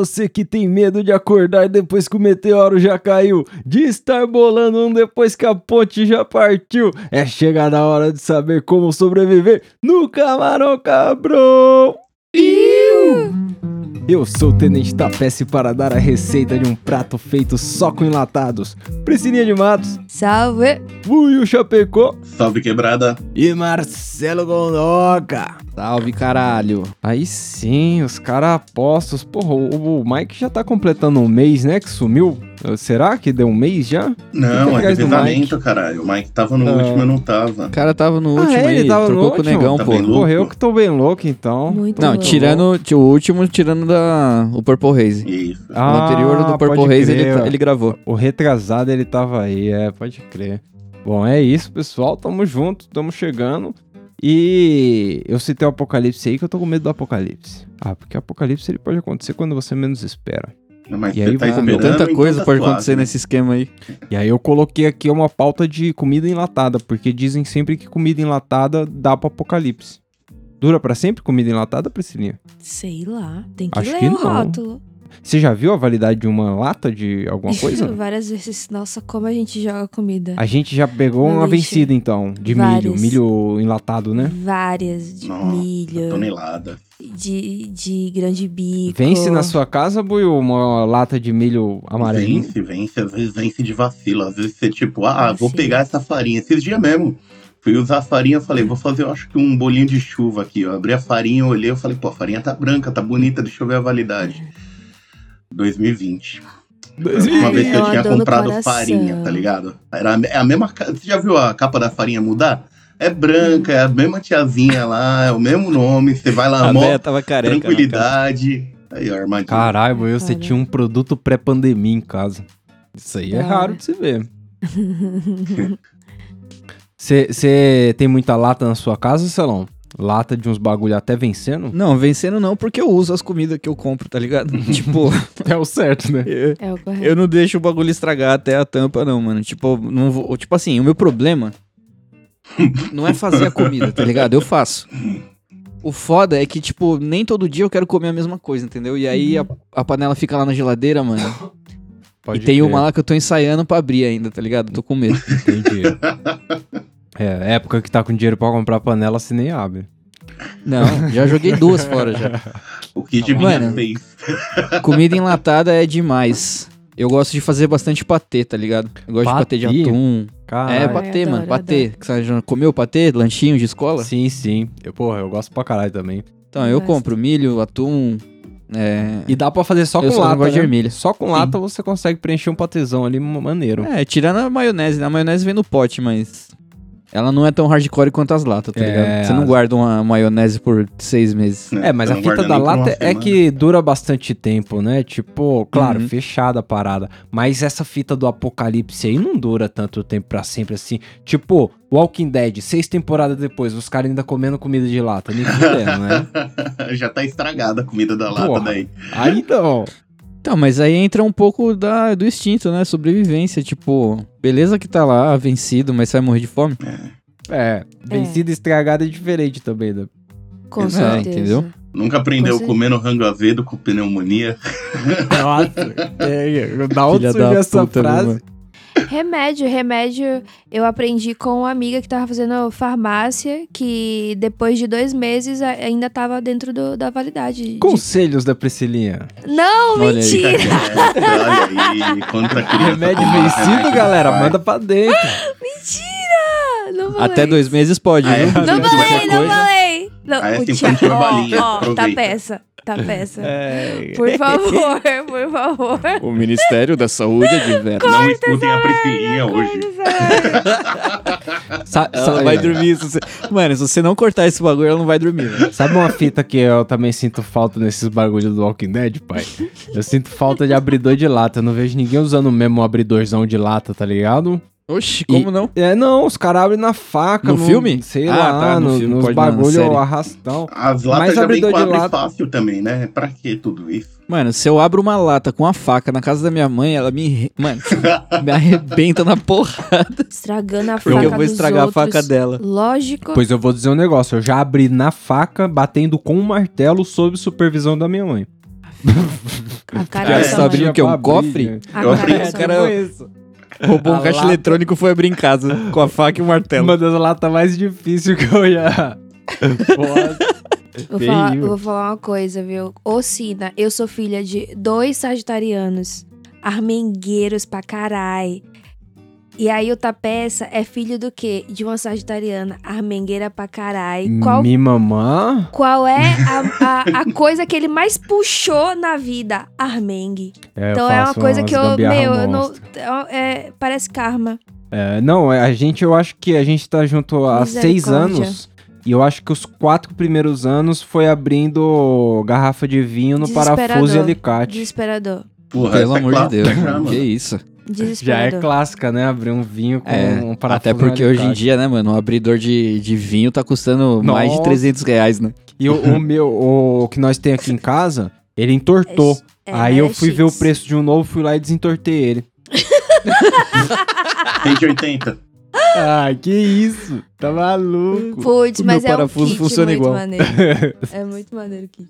você que tem medo de acordar depois que o meteoro já caiu, de estar bolando um depois que a ponte já partiu, é chegada a hora de saber como sobreviver no Camarão Cabrão. Eu sou o Tenente Tapece para dar a receita de um prato feito só com enlatados. Priscilinha de Matos, Salve! Buiu Chapecó Salve quebrada. e Marcelo Gondoca. Salve, caralho. Aí sim, os caras apostos. Porra, o, o Mike já tá completando um mês, né? Que sumiu. Será que deu um mês já? Não, é revezamento, caralho. O Mike tava no Ah. último, eu não tava. O cara tava no Ah, último é? aí, Ele tava no trocou com o negão, Tá pô. bem louco? Porra, eu que tô bem louco, então. Muito Não, louco. tirando o último, tirando da, o Purple Haze. Isso. o anterior do Purple Ah, Haze ele, crer. ele gravou. O retrasado ele tava aí, é, pode crer. Bom, é isso, pessoal. Tamo junto, tamo chegando. E eu citei o apocalipse aí que eu tô com medo do apocalipse. Ah, porque o apocalipse ele pode acontecer quando você menos espera. Mas E aí tá vai comer esperando, Tanta coisa tá pode acontecer né? nesse esquema aí. E aí eu coloquei aqui uma pauta de comida enlatada, porque dizem sempre que comida enlatada dá pro apocalipse. Dura pra sempre comida enlatada, Priscilinha? Sei lá, tem que Acho ler que o não. rótulo. Você já viu a validade de uma lata de alguma coisa? Várias vezes. Nossa, como a gente joga comida. a gente já pegou No uma lixo. vencida então, de milho, Várias. milho enlatado, né? Várias de Nossa, milho, Tonelada. de, de grande bico. Vence na sua casa, Buiu, uma lata de milho amarelinho? Vence, vence. Às vezes vence de vacilo. Às vezes você, tipo, ah, vou pegar essa farinha. Esses dias mesmo. Fui usar a farinha, eu falei, vou fazer, eu acho que um bolinho de chuva aqui. Eu abri a farinha, eu olhei, eu falei, pô, a farinha tá branca, tá bonita, deixa eu ver a validade. 2020. Foi Uma vez que eu Ai, tinha no comprado farinha, tá ligado? Era a- é a mesma. Você já viu a capa da farinha mudar? É branca, é a mesma tiazinha lá, é o mesmo nome. Você vai lá, mó careca. né, tranquilidade. Aí, ó, armadilha. Caralho, Buiu, você tinha um produto pré-pandemia em casa. Isso aí é Da raro de se ver. Você tem muita lata na sua casa, Celão? Lata de uns bagulho até vencendo? Não, vencendo não, porque eu uso as comidas que eu compro, tá ligado? tipo, É o certo, né? eu, É o correto. eu não deixo o bagulho estragar até a tampa, não, mano. Tipo, não vou, tipo assim, o meu problema não é fazer a comida, tá ligado? Eu faço. O foda é que, tipo, nem todo dia eu quero comer a mesma coisa, entendeu? E aí a, a panela fica lá na geladeira, mano. Pode e tem crer. uma lá que eu tô ensaiando pra abrir ainda, tá ligado? Tô com medo. Entendi. É, época que tá com dinheiro pra comprar panela, você nem abre. Não, já joguei duas fora já. O Mano. Bia fez. Comida enlatada é demais. Eu gosto de fazer bastante patê, tá ligado? Eu gosto Patê? de patê de atum. Caralho. é, patê, mano. Patê. Que Você já comeu patê? Lanchinho de escola? Sim, sim. Eu, porra, eu gosto pra caralho também. Então, eu Gosto. compro milho, atum. É, E dá pra fazer só Eu com lata, gosto de né? ervilha. Só com lata você consegue preencher um patezão ali maneiro. é, tirando a maionese. né? A maionese vem no pote, mas. Ela não é tão hardcore quanto as latas, tá É, ligado? Você não as- guarda uma maionese por seis meses. É, mas a fita da lata é que dura bastante tempo, né? Tipo, claro, Uhum. fechada a parada. Mas essa fita do apocalipse aí não dura tanto tempo pra sempre assim. Tipo, Walking Dead, seis temporadas depois, os caras ainda comendo comida de lata. Nem fudendo, né? Já tá estragada a comida da lata Porra. daí. Aí não. Então, mas aí entra um pouco da, do instinto, né? Sobrevivência. Tipo, beleza que tá lá vencido, mas vai morrer de fome. É, vencida e estragada é diferente também, né? Com É, certeza. entendeu? Nunca aprendeu Com comendo rango azedo com pneumonia. Nossa, é, da onde surgiu essa puta, né, frase? mano? Remédio, remédio, eu aprendi com uma amiga que tava fazendo farmácia, que depois de dois meses ainda tava dentro do- da validade. de- Conselhos da Priscilinha. Não, Olha aí. mentira! É, olha aí, contra a criança. Remédio vencido, galera, manda pra dentro. Mentira! Não falei. Até dois meses pode, Ah, viu? Não falei, não falei! Não, Ah, é o assim, Thiago- ó, ó, tá peça, tá peça. É, Por favor, por favor. O Ministério da Saúde adverte. Não escutem a Priscilinha hoje. sa- Ela vai dormir. se você- Mano, se você não cortar esse bagulho, ela não vai dormir. velho. Sabe uma fita que eu também sinto falta nesses bagulhos do Walking Dead, pai? Eu sinto falta de abridor de lata. Eu não vejo ninguém usando o mesmo abridorzão de lata, tá ligado? Oxi, como E- não? É, não, os caras abrem na faca. No filme? Sei Ah, lá, tá, no no- filme, nos não, bagulho série. arrastão. As Mas latas já vem com abre lata- fácil também, né? Pra que tudo isso? Mano, se eu abro uma lata com a faca na casa da minha mãe, ela me. Mano, me arrebenta na porrada. Estragando a faca Porque eu vou estragar a outros. faca dela. Lógico. Pois eu vou dizer um negócio. Eu já abri na faca, batendo com um martelo sob supervisão da minha mãe. A cara tá abrindo o quê? Um abrir, cofre? gente. A Eu cara abri- cara- isso. Roubou A um caixa lata- eletrônico e foi abrir em casa com a faca e o martelo. Uma das latas mais difíceis que eu já. Vou falar, vou falar uma coisa, viu? Ô, Sina, eu sou filha de dois sagitarianos, armengueiros pra carai. E aí o Tapeça é filho do quê? De uma sagitariana, armengueira pra carai. Qual, Mi mamã? qual é a, a, a coisa que ele mais puxou na vida? Armengue. É, Então é uma coisa que eu, meu, eu não, é, parece karma. É, não, é, a gente, eu acho que a gente tá junto há seis anos. E eu acho que os quatro primeiros anos foi abrindo garrafa de vinho no parafuso e alicate. Desesperador. Porra, Pelo é amor de Deus, mano. Que isso. Já é clássica, né? Abrir um vinho com É, um parafuso até porque hoje em dia, né, mano, um abridor de, de vinho tá custando mais de Nossa. 300 reais, né? E o, o meu, o que nós tem aqui em casa, ele entortou. É, Aí eu fui ver o preço de um novo, fui lá e desentortei ele. 180. Ah, que isso? Tá maluco. Putz, mas meu é um parafuso kit funciona muito igual. maneiro. É muito maneiro o kit.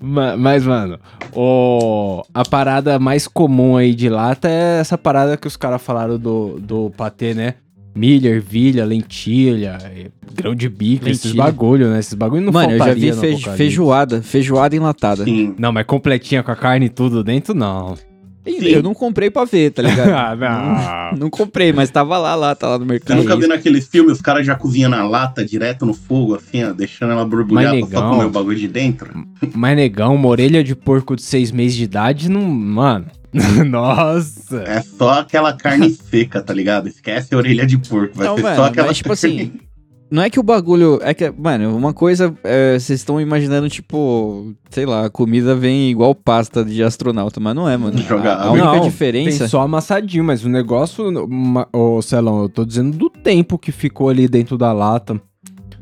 Ma- Mas, mano, o... a parada mais comum aí de lata é essa parada que os caras falaram do, do patê, né? Milha, ervilha, lentilha, eh, grão de bico, esses bagulho, né? Esses bagulho não Mano, eu já vi feijoada, feijoada enlatada. Sim. Não, mas completinha com a carne e tudo dentro, não. Sim. Eu não comprei pra ver, tá ligado? ah, não. não comprei, mas tava lá, lá, tá lá no Você mercado. nunca viu naqueles filmes, os caras já cozinham na lata, direto no fogo, assim, ó, deixando ela borbulhar Mas, pra só comer o bagulho de dentro? Mas, negão, uma orelha de porco de seis meses de idade, não... Mano, nossa. É só aquela carne seca, tá ligado? Esquece a orelha de porco, vai Não, ser mano, só aquela mas, tipo assim, Não é que o bagulho. É que, mano, uma coisa. é, Vocês estão imaginando, tipo, sei lá, a comida vem igual pasta de astronauta, mas não é, mano. Jogar- A, a única Não, diferença. Tem só amassadinho, mas o negócio, ô Celão, eu tô dizendo do tempo que ficou ali dentro da lata.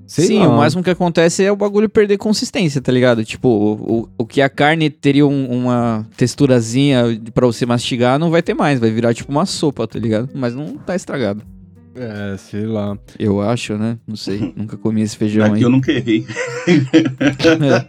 Sei Sim, lá. o máximo que acontece é o bagulho perder consistência, tá ligado? Tipo, o, o, o que a carne teria um- uma texturazinha pra você mastigar, não vai ter mais, vai virar tipo uma sopa, tá ligado? Mas não tá estragado. É, sei lá. Eu acho, né? Não sei. Nunca comi esse feijão aí. eu nunca errei.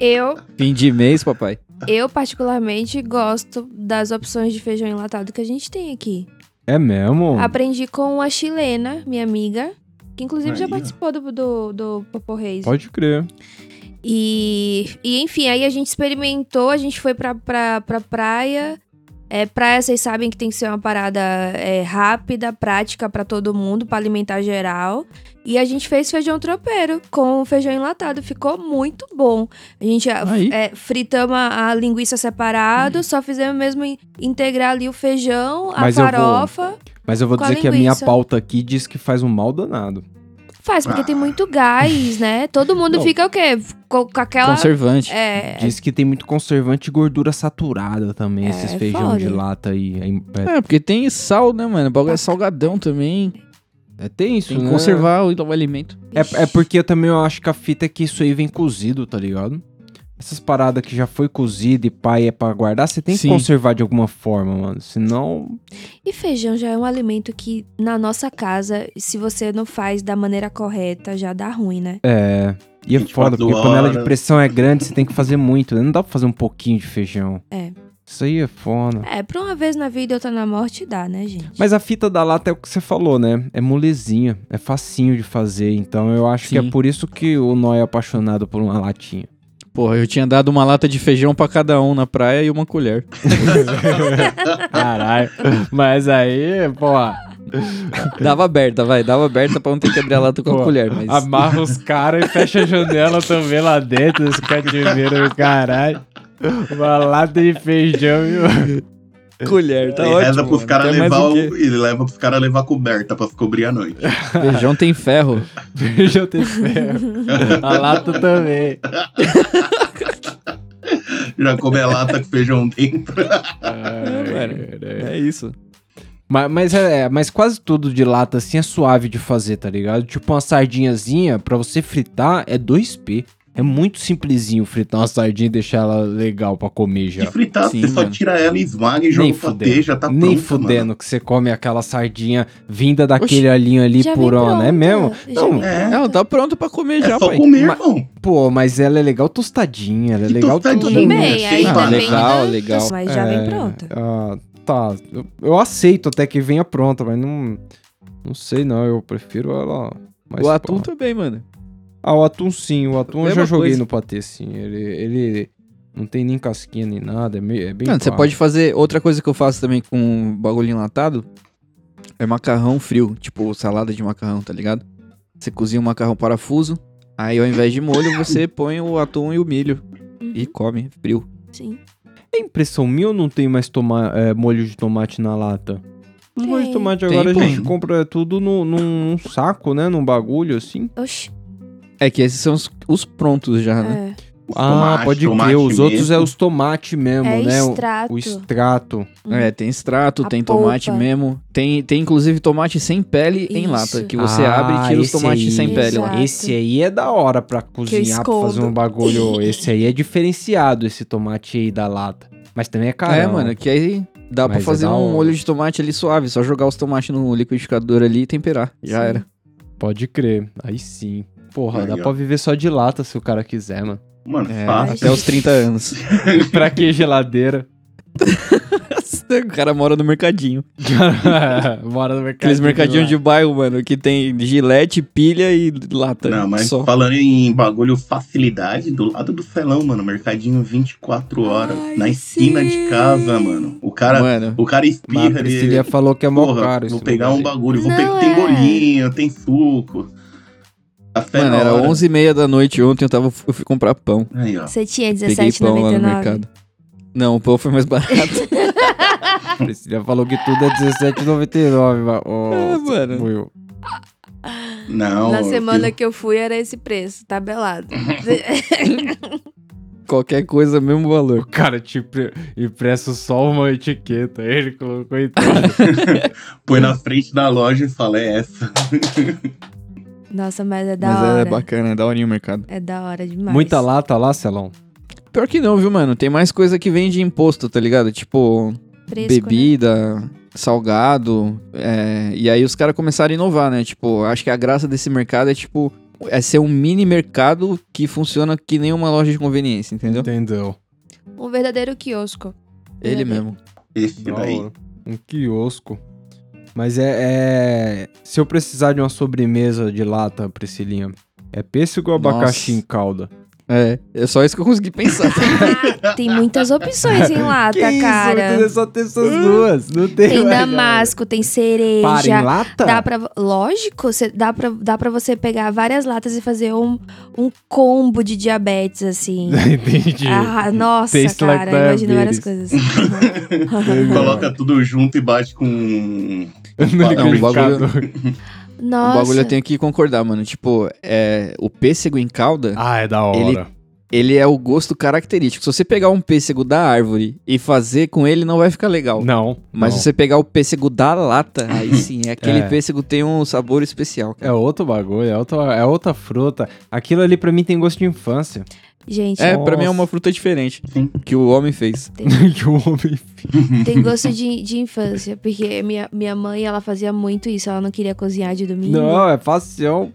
Eu, Fim de mês, papai. eu particularmente gosto das opções de feijão enlatado que a gente tem aqui. É mesmo? Aprendi com a chilena, minha amiga, que inclusive já Aí, ó. participou do, do, do Popo Reis. Pode crer. E, e enfim, aí a gente experimentou, a gente foi pra, pra, pra praia. É, praia, vocês sabem que tem que ser uma parada é, rápida, prática pra todo mundo, pra alimentar geral. E a gente fez feijão tropeiro com feijão enlatado, ficou muito bom. A gente Aí. é, fritamos a, linguiça separado, só fizemos mesmo in- integrar ali o feijão, a Mas eu vou- farofa. Mas eu vou dizer que a minha pauta aqui diz que faz um mal danado. Faz, porque Ah. tem muito gás, né? Todo mundo Não. fica o quê? Com, com aquela. Conservante. É, Diz que tem muito conservante e gordura saturada também, É, esses feijão foda. de lata aí. É, É, porque tem sal, né, mano? O bagulho é salgadão também. é, tem isso, Tem que né? conservar o, o alimento. É, é porque eu também eu acho que a fita é que isso aí vem cozido, tá ligado? Essas paradas que já foi cozido e pai é pra guardar, você tem que Sim. conservar de alguma forma, mano. Senão. E feijão já é um alimento que, na nossa casa, se você não faz da maneira correta, já dá ruim, né? É. E é 24 foda, porque a panela de pressão é grande, você tem que fazer muito, né? Não dá pra fazer um pouquinho de feijão. É. Isso aí é foda. É, pra uma vez na vida e outra na morte dá, né, gente? Mas a fita da lata é o que você falou, né? É molezinha, é facinho de fazer. Então eu acho que é Sim. por isso que o Nó é apaixonado por uma latinha. Porra, eu tinha dado uma lata de feijão pra cada um na praia e uma colher. Caralho. Mas aí, pô, Dava aberta, vai. Dava aberta pra não ter que abrir a lata com a Pô, colher. Mas... amarra os caras e fecha a janela também lá dentro, esse cativeiro do caralho. Uma lata de feijão, viu? colher, tá Ele ótimo. reza pros caras levar o o, ele leva pros caras levar coberta pra cobrir a noite. Feijão tem ferro. Feijão tem ferro. A lata também. Já come a lata com feijão dentro. Mano, é isso. Mas, mas, é, mas quase tudo de lata assim é suave de fazer, tá ligado? Tipo uma sardinhazinha, pra você fritar, é 2P. É muito simplesinho fritar uma sardinha e deixar ela legal pra comer já. De fritar, Sim, você só mano. tira ela, esmaga e joga Nem o patê, fudendo. já tá Nem pronta, fudendo mano. que você come aquela sardinha vinda daquele alinho ali vem purona, é mesmo? Não, É, Ela tá pronta pra comer é já, só pai. comer, Mas- irmão. pô, mas ela é legal tostadinha, ela é Que legal tostadinha? tudo. Tudo bem, aí achei depende legal, legal. Mas já É, vem pronta. ah, tá, eu, eu aceito até que venha pronta, mas não. Não sei não, eu prefiro ela. mais O atum também, mano. Ah, o atum sim, o atum eu já joguei coisa. no patê sim. Ele, ele não tem nem casquinha nem nada, é, meio, é bem. Mano, você pode fazer. Outra coisa que eu faço também com bagulho enlatado é macarrão frio. Tipo, salada de macarrão, tá ligado? Você cozinha o macarrão parafuso. Aí ao invés de molho, você põe o atum e o milho. E come frio. Sim. É impressão minha ou não tem mais toma, é, molho de tomate na lata? Os molhos de Tem. tomate Tem, agora pô. a gente compra tudo no, num saco, né? Num bagulho assim. Oxi. É que esses são os, os prontos já, né? É. Os ah, tomate, pode tomate crer. Os outros é os tomates mesmo, É né? O- extrato. O extrato. Uhum. É, tem extrato, A tem tomate polpa. mesmo. Tem, tem inclusive tomate sem pele em Isso. lata. Que você Ah, abre e tira os tomates aí. sem pele lá. Exato. Esse aí é da hora pra cozinhar, pra fazer um bagulho. Esse aí é diferenciado, esse tomate aí da lata. Mas também é caro. É, mano, que aí dá pra Mas é fazer da um molho de tomate ali suave. Só jogar os tomates no liquidificador ali e temperar. Já Sim. era. Pode crer. Aí sim. Porra, Aí, dá ó. pra viver só de lata se o cara quiser, mano. Mano, É, fácil. até os 30 anos. pra que geladeira? o cara mora no mercadinho. Bora no mercado. Aqueles mercadinhos de bairro, mano, que tem gilete, pilha e lata. Não, mas só. falando em bagulho facilidade, do lado do felão, mano, mercadinho 24 horas, Ai, na esquina sim. de casa, mano. O cara, Mano, o cara espirra, Priscilia ele, falou que é mó caro vou pegar um bagulho, vou Não, pegar, tem é. bolinho, tem suco. Café mano era hora. 11h30 da noite ontem, eu, tava, eu fui comprar pão. Aí, ó. Você tinha Peguei pão lá no 17,99. mercado. Não, o pão foi mais barato. A Priscilia falou que tudo é R$17,99. ma- ô, É, mano. Will. Não, Na semana fiz- que eu fui era esse preço, tabelado. Qualquer coisa, mesmo valor. O cara te impre- impressa só uma etiqueta. Ele colocou em tudo. põe na frente da loja e fala, é essa. Nossa, mas é da Mas hora. é bacana, é da horinha o mercado. É da hora demais. Muita lata lá, Celão. Pior que não, viu, mano? Tem mais coisa que vem de imposto, tá ligado? Tipo, Fresco, né? bebida, salgado. é, E aí os caras começaram a inovar, né? Tipo, acho que a graça desse mercado é, tipo, é ser um mini mercado que funciona que nem uma loja de conveniência, entendeu? Entendeu? Um verdadeiro quiosco. Ele Verdadeiro. mesmo. Esse Da daí. Um quiosco. Mas é, é- Se eu precisar de uma sobremesa de lata, Priscilinha, é pêssego ou Nossa. abacaxi em calda? É, é só isso que eu consegui pensar. Ah, tem muitas opções em lata, que isso? cara. Só tem essas duas. Não tem, Tem mais damasco, tem cereja. Para em lata? Dá pra, lógico, cê- dá, pra, dá pra você pegar várias latas e fazer um, um combo de diabetes, assim. Entendi. Ah, nossa, Taste like cara, imagina várias coisas. Coloca tudo junto e bate com. no um bagulho- liquidificador. Nossa. O bagulho eu tenho que concordar, mano. Tipo, é, o pêssego em calda, Ah, é da hora. Ele- ele é o gosto característico. Se você pegar um pêssego da árvore e fazer com ele, não vai ficar legal. Não. Mas não. se você pegar o pêssego da lata, aí sim, é aquele É. pêssego tem um sabor especial. cara. É outro bagulho, é outra, é outra fruta. Aquilo ali pra mim tem gosto de infância. Gente, É, pra mim é uma fruta diferente Sim. que o homem fez. que o homem tem gosto de, de infância. Porque minha, minha mãe, ela fazia muito isso. Ela não queria cozinhar de domingo. Não, é fácil.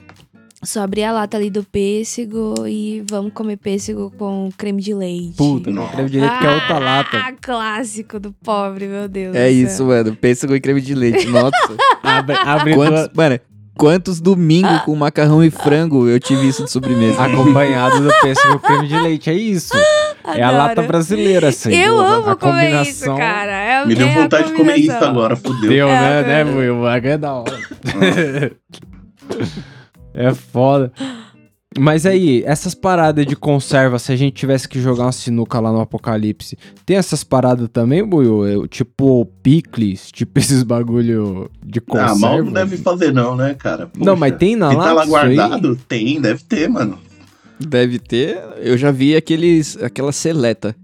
Só abria a lata ali do pêssego e vamos comer pêssego com creme de leite. Puta, não creme direito que é outra lata. Ah, clássico do pobre, meu Deus É do isso, céu. mano. Pêssego e creme de leite. Nossa. Abre, abre quantos, mano, quantos domingos com macarrão e frango eu tive isso de sobremesa? acompanhado do pêssego creme de leite. É isso. É a Adoro. lata brasileira, assim. Eu amo a comer combinação... isso, cara. É, Me deu é vontade de comer isso agora, fodeu. Deu, né, É, né, velho. Will? O bagulho é da hora. é foda. Mas aí, essas paradas de conserva, se a gente tivesse que jogar uma sinuca lá no Apocalipse, tem essas paradas também? Eu, Tipo picles, tipo esses bagulho de conserva? Ah, mal não deve fazer não, né, cara? Não, mas Poxa, tem na Se tá lá lata isso aí? guardado, tem, deve ter, mano. Deve ter. Eu já vi aqueles, aquela seleta.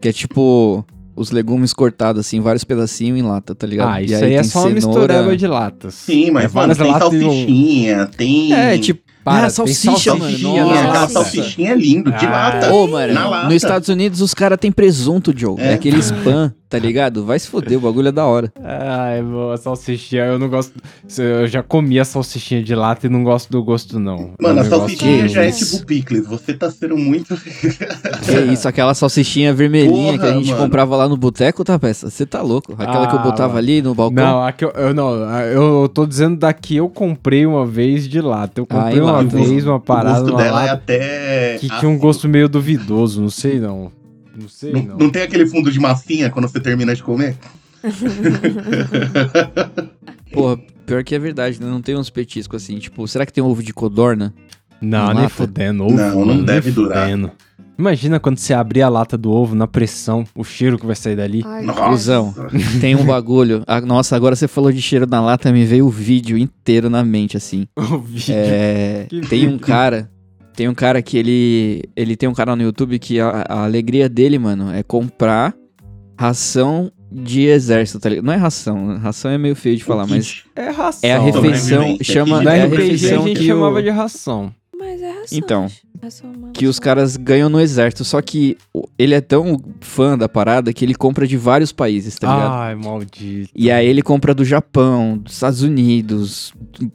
Que é tipo os legumes cortados assim, vários pedacinhos em lata, tá ligado? Ah, E isso aí, é só uma cenoura. mistureba de latas. Sim, mas é mano, várias tem latas salsichinha, tem... É, tipo, Para, Ah, salsicha, mano, Salsichinha, nossa. aquela Nossa. salsichinha é lindo, de Ah. lata. Ô, mano, nos Estados Unidos os caras têm presunto, Joe. É, É. aquele spam, tá ligado? Vai se foder, o bagulho é da hora. Ai, boa, salsichinha, eu não gosto. Eu já comi a salsichinha de lata e não gosto do gosto, não. Mano, É a salsichinha já é tipo picles. Você tá sendo muito. Que isso, aquela salsichinha vermelhinha Porra, que a gente mano. comprava lá no boteco, tá, peça? Você tá louco? Aquela que eu Ah, botava mano. ali no balcão. Não, aqui eu, eu não, eu tô dizendo daqui eu comprei uma vez de lata. Eu Ah, comprei uma lata. vez uma o parada gosto numa dela é lata até. que tinha um gosto meio duvidoso, não sei não. Não sei Não, não. não tem aquele fundo de massinha quando você termina de comer? Porra, pior que é verdade, né? Não tem uns petiscos assim. Tipo, será que tem ovo de codorna? Não, Não nem lata? fudendo. Ovo, Não, não deve durar. fudendo. Imagina quando você abrir a lata do ovo na pressão, o cheiro que vai sair dali. Ai, Nossa. credo. Cusão. Tem um bagulho. Ah, nossa, agora você falou de cheiro na lata, me veio o vídeo inteiro na mente, assim. O vídeo. É, Que tem um vídeo? cara. Tem um cara que ele. Ele tem um canal no YouTube que a, a alegria dele, mano, é comprar ração de exército, tá ligado? Não é ração, ração é meio feio de falar, mas É ração. é a Sobrevivência. refeição, chama Na é a a refeição gente que, chamava o- de ração. Mas é ração. Então. Ração é que os caras ganham no exército, só que o- ele é tão fã da parada que ele compra de vários países, tá ligado? Ai, maldito. E aí ele compra do Japão, dos Estados Unidos,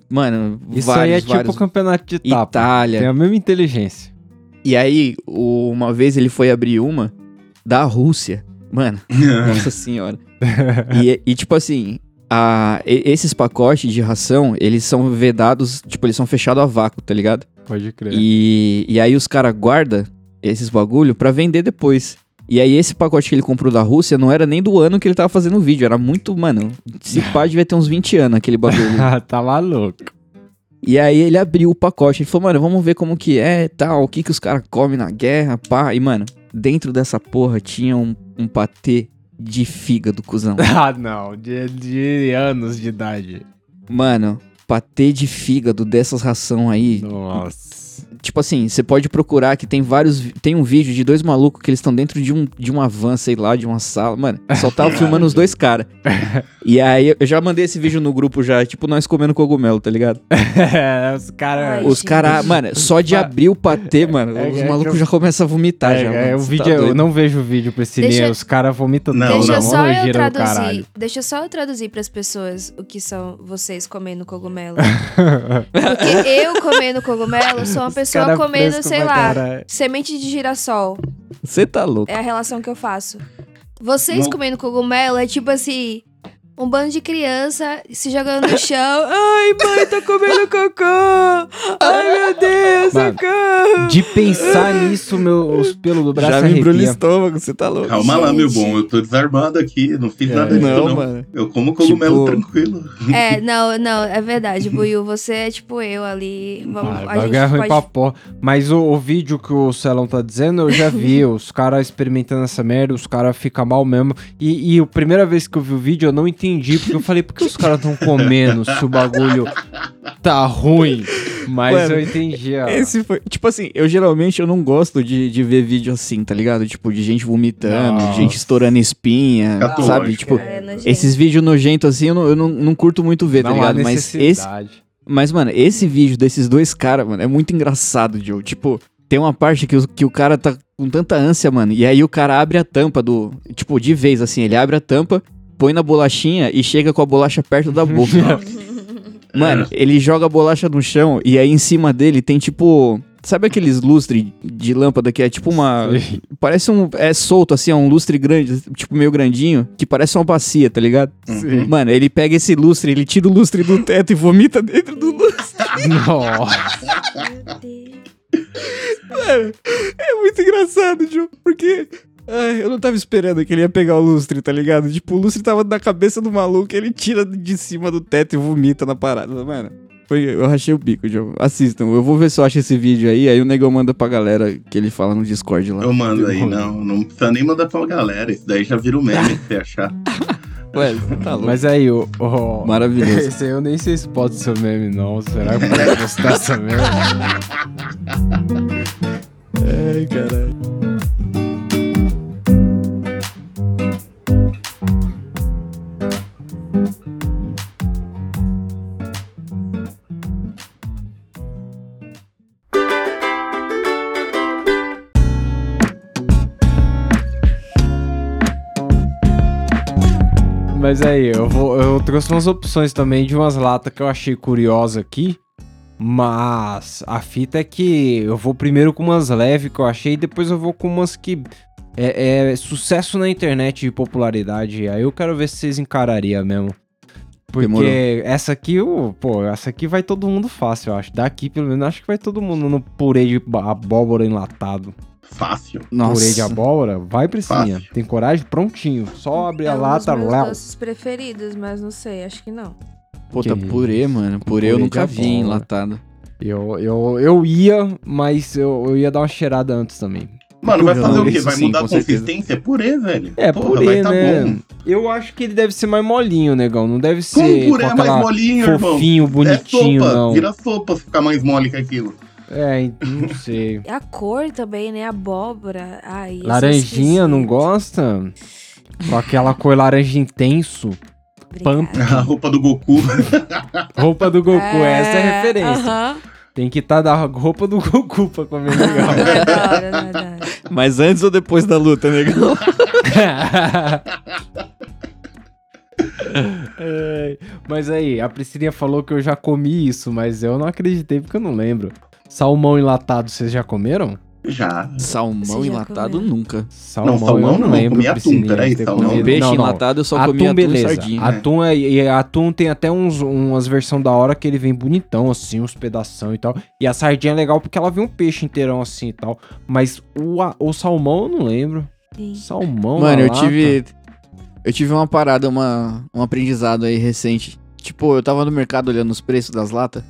mano, Isso vários, aí é tipo vários. campeonato de tapa. Itália. Tem a mesma inteligência. E aí, o- uma vez ele foi abrir uma da Rússia. Mano, nossa senhora. E, e, tipo assim, a- esses pacotes de ração, eles são vedados, tipo, eles são fechados a vácuo, tá ligado? Pode crer. E, e aí os caras guardam esses bagulho pra vender depois. E aí esse pacote que ele comprou da Rússia não era nem do ano que ele tava fazendo o vídeo, era muito, mano, se pá devia ter uns 20 anos aquele bagulho. tá maluco. E aí ele abriu o pacote. Ele falou, mano, vamos ver como que é tal, o que que os caras comem na guerra, pá. E, mano, dentro dessa porra tinha um, um patê de fígado, cuzão. Ah, não. De, de anos de idade. Mano, patê de fígado dessas ração aí. Nossa. Tipo assim, você pode procurar que tem vários. Tem um vídeo de dois malucos que eles estão dentro de um, de uma van, sei lá, de uma sala. Mano, só tava filmando os dois caras. E aí eu já mandei esse vídeo no grupo já, tipo, nós comendo cogumelo, tá ligado? É, os caras. Os caras, mano, só de abrir o patê, mano, É, os é malucos eu- já começam a vomitar já. É, é, mano, o cê vídeo, tá eu não vejo o vídeo pra esse Deixa- os caras vomitam Não, tudo, Deixa é não. só eu traduzir. caralho. Deixa só eu traduzir pras pessoas o que são vocês comendo cogumelo. Porque eu comendo cogumelo sou uma Pessoa cara comendo, sei lá, caralho. semente de girassol. Você tá louco. É a relação que eu faço. Vocês Não. comendo cogumelo é tipo assim. Um bando de criança se jogando no chão. Ai, mãe, tô comendo cocô! Ai, meu Deus, Mano, socorro! De pensar nisso, meu, os pelos do braço Já me embrulha o estômago, você tá louco. Calma lá, meu Gente. bom. Eu tô desarmado aqui. Não fiz É, nada disso, Não, não. mano. Eu como cogumelo Tipo- tranquilo. É, não, não, é verdade, Buiu. Você é tipo eu ali. Vamos, Ah, a gente ruim pode... pra porra. Mas o, o vídeo que o Celão tá dizendo, eu já vi. os caras experimentando essa merda, os caras ficam mal mesmo. E, e a primeira vez que eu vi o vídeo, eu não entendi. Porque eu falei, por que os caras estão comendo se o bagulho tá ruim? Mas Mano, eu entendi. ó. Esse foi. Tipo assim, eu geralmente eu não gosto de, de ver vídeo assim, tá ligado? Tipo, de gente vomitando, Nossa. gente estourando espinha, Catológico. sabe? Tipo, É, esses vídeos nojentos assim, eu não, eu não, não curto muito ver, tá não há ligado? Mas esse. Mas, mano, esse vídeo desses dois caras, mano, é muito engraçado, Joe. Tipo, tem uma parte que o, que o cara tá com tanta ânsia, mano. E aí o cara abre a tampa do. Tipo, de vez, assim, ele abre a tampa, põe na bolachinha e chega com a bolacha perto da boca. mano, ele joga a bolacha no chão e aí em cima dele tem tipo. Sabe aqueles lustres de lâmpada que é tipo uma. Sim. Parece um. É solto, assim, é um lustre grande, tipo meio grandinho, que parece uma bacia, tá ligado? Sim. Mano, ele pega esse lustre, ele tira o lustre do teto e vomita dentro do lustre. Nossa. Mano, é muito engraçado, Joe, porque. Ai, eu não tava esperando que ele ia pegar o lustre, tá ligado? Tipo, o lustre tava na cabeça do maluco, ele tira de cima do teto e vomita na parada, mano. Foi, eu rachei o bico, Joe. Assistam, eu vou ver se eu acho esse vídeo aí, aí o negão manda pra galera que ele fala no Discord lá. Eu mando aí, não. Não precisa nem mandar pra galera. Isso daí já vira o meme se você achar. Ué, você tá louco. Mas aí, o. o- Maravilhoso. Esse aí eu nem sei se pode ser meme, não. Será que pode postar essa merda? Ai, caralho. Mas aí, eu, vou, eu trouxe umas opções também de umas latas que eu achei curiosa aqui. Mas a fita é que eu vou primeiro com umas leves que eu achei, e depois eu vou com umas que é, é sucesso na internet de popularidade. Aí eu quero ver se vocês encarariam mesmo. Porque Demorou. essa aqui, pô, essa aqui vai todo mundo fácil, eu acho. Daqui, pelo menos, acho que vai todo mundo no purê de abóbora enlatado. Fácil. Nossa. Purê de abóbora, vai, Priscilinha. Fácil. Tem coragem? Prontinho. Só abre a é um lata, dos meus léu. doces preferidos, mas não sei, acho que não. Puta, Que purê, isso. mano. Com Purê eu purê nunca vi abóbora. enlatado. Eu, eu, eu ia, mas eu, eu ia dar uma cheirada antes também. Mano, vai fazer não, o quê? isso Vai sim, mudar a certeza. consistência? É purê, velho. É, Porra, purê, vai tá né? bom. Eu acho que ele deve ser mais molinho, negão. Não deve Como ser purê com é mais molinho, irmão? fofinho, bonitinho, é sopa. não. Vira sopa se ficar mais mole que aquilo. É, não sei. A cor também, né? Abóbora. Ai, é Laranjinha, não gosta? Com aquela cor laranja intenso. A roupa do Goku. Roupa do Goku, essa é a referência. aham. Tem que estar da roupa do Goku pra comer legal. não é é. Mas antes ou depois da luta, negão? É, mas aí, a Priscilinha falou que eu já comi isso, mas eu não acreditei porque eu não lembro. Salmão enlatado, vocês já comeram? Já. Salmão enlatado comeu? nunca. Salmão, salmão eu não não, lembro. comi atum, peraí, salmão. Peixe Não, não. enlatado eu só atum, comi atum e beleza. sardinha. Atum, é, e atum tem até uns, umas versões da hora que ele vem bonitão, assim, uns pedação e tal. E a sardinha é legal porque ela vem um peixe inteirão assim e tal. Mas o, a- o salmão eu não lembro. Sim. Salmão Mano, na eu lata? tive. Eu tive uma parada, uma, um aprendizado aí recente. Tipo, eu tava no mercado olhando os preços das latas.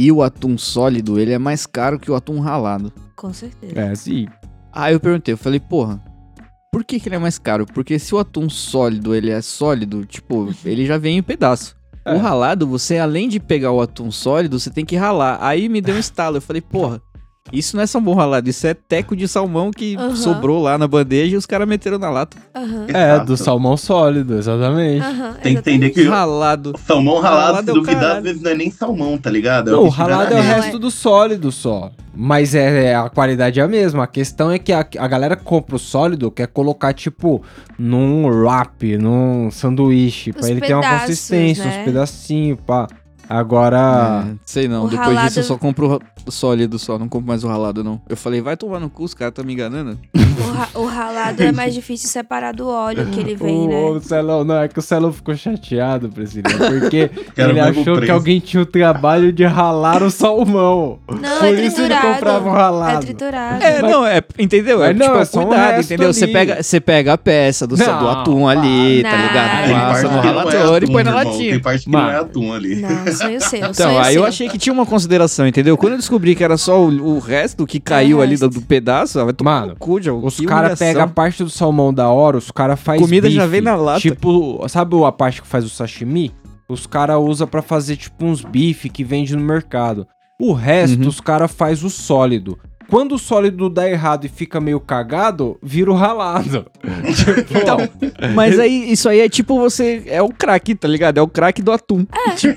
E o atum sólido, ele é mais caro que o atum ralado. Com certeza. É, sim. Aí eu perguntei, eu falei, porra, por que, que ele é mais caro? Porque se o atum sólido, ele é sólido, tipo, ele já vem em pedaço. É. O ralado, você além de pegar o atum sólido, você tem que ralar. Aí me deu um estalo, eu falei, porra, isso não é salmão ralado, isso é teco de salmão que Aham. sobrou lá na bandeja e os caras meteram na lata. Aham. É, do salmão sólido, exatamente. Aham, Tem que entender que o Ralado. salmão ralado, Ralado se é o duvidar, às vezes não é nem salmão, tá ligado? Não, o ralado é o resto é- do sólido só. Mas é, é- a qualidade é a mesma. A questão é que a, a galera compra o sólido, quer colocar, tipo, num wrap, num sanduíche, pra Os ele ter uma consistência, né? uns pedacinhos, pá. Agora. É, sei não, O depois disso ralado- eu só compro o sólido só, não compro mais o ralado não. Eu falei, vai tomar no cu, os caras tá me enganando. O, ra- o ralado é mais difícil separar do óleo que ele vem, o, né? o Celão, não, é que o Celão ficou chateado, Priscila, porque ele achou que preço. alguém tinha o trabalho de ralar o salmão. Não, Por é isso ele triturado. comprava o É ralado. triturado. É, Mas- não, é, entendeu? É Mas não, tipo, é só um cuidado, entendeu? Você pega, você pega a peça do, sa- do Não, atum ali, tá ligado? Não. Tem Passa parte Passa que no não é ralador e atum, põe na latinha. Tem parte que não é atum ali. Não, sonho seu. Então, sonho aí eu achei que tinha uma consideração, entendeu? Quando eu descobri que era só o, o resto que caiu o ali do, do pedaço, vai tomar Mano, no cu, já, Os caras pegam a parte do salmão da hora, os caras fazem Comida já vem na lata. Tipo, sabe a parte que faz o sashimi? Os caras usam pra fazer tipo uns bife que vende no mercado. O resto, Uhum. os caras faz o sólido. Quando o sólido dá errado e fica meio cagado, vira o ralado. tipo, Então, mas aí, isso aí é tipo você. É o craque, tá ligado? É o craque do atum.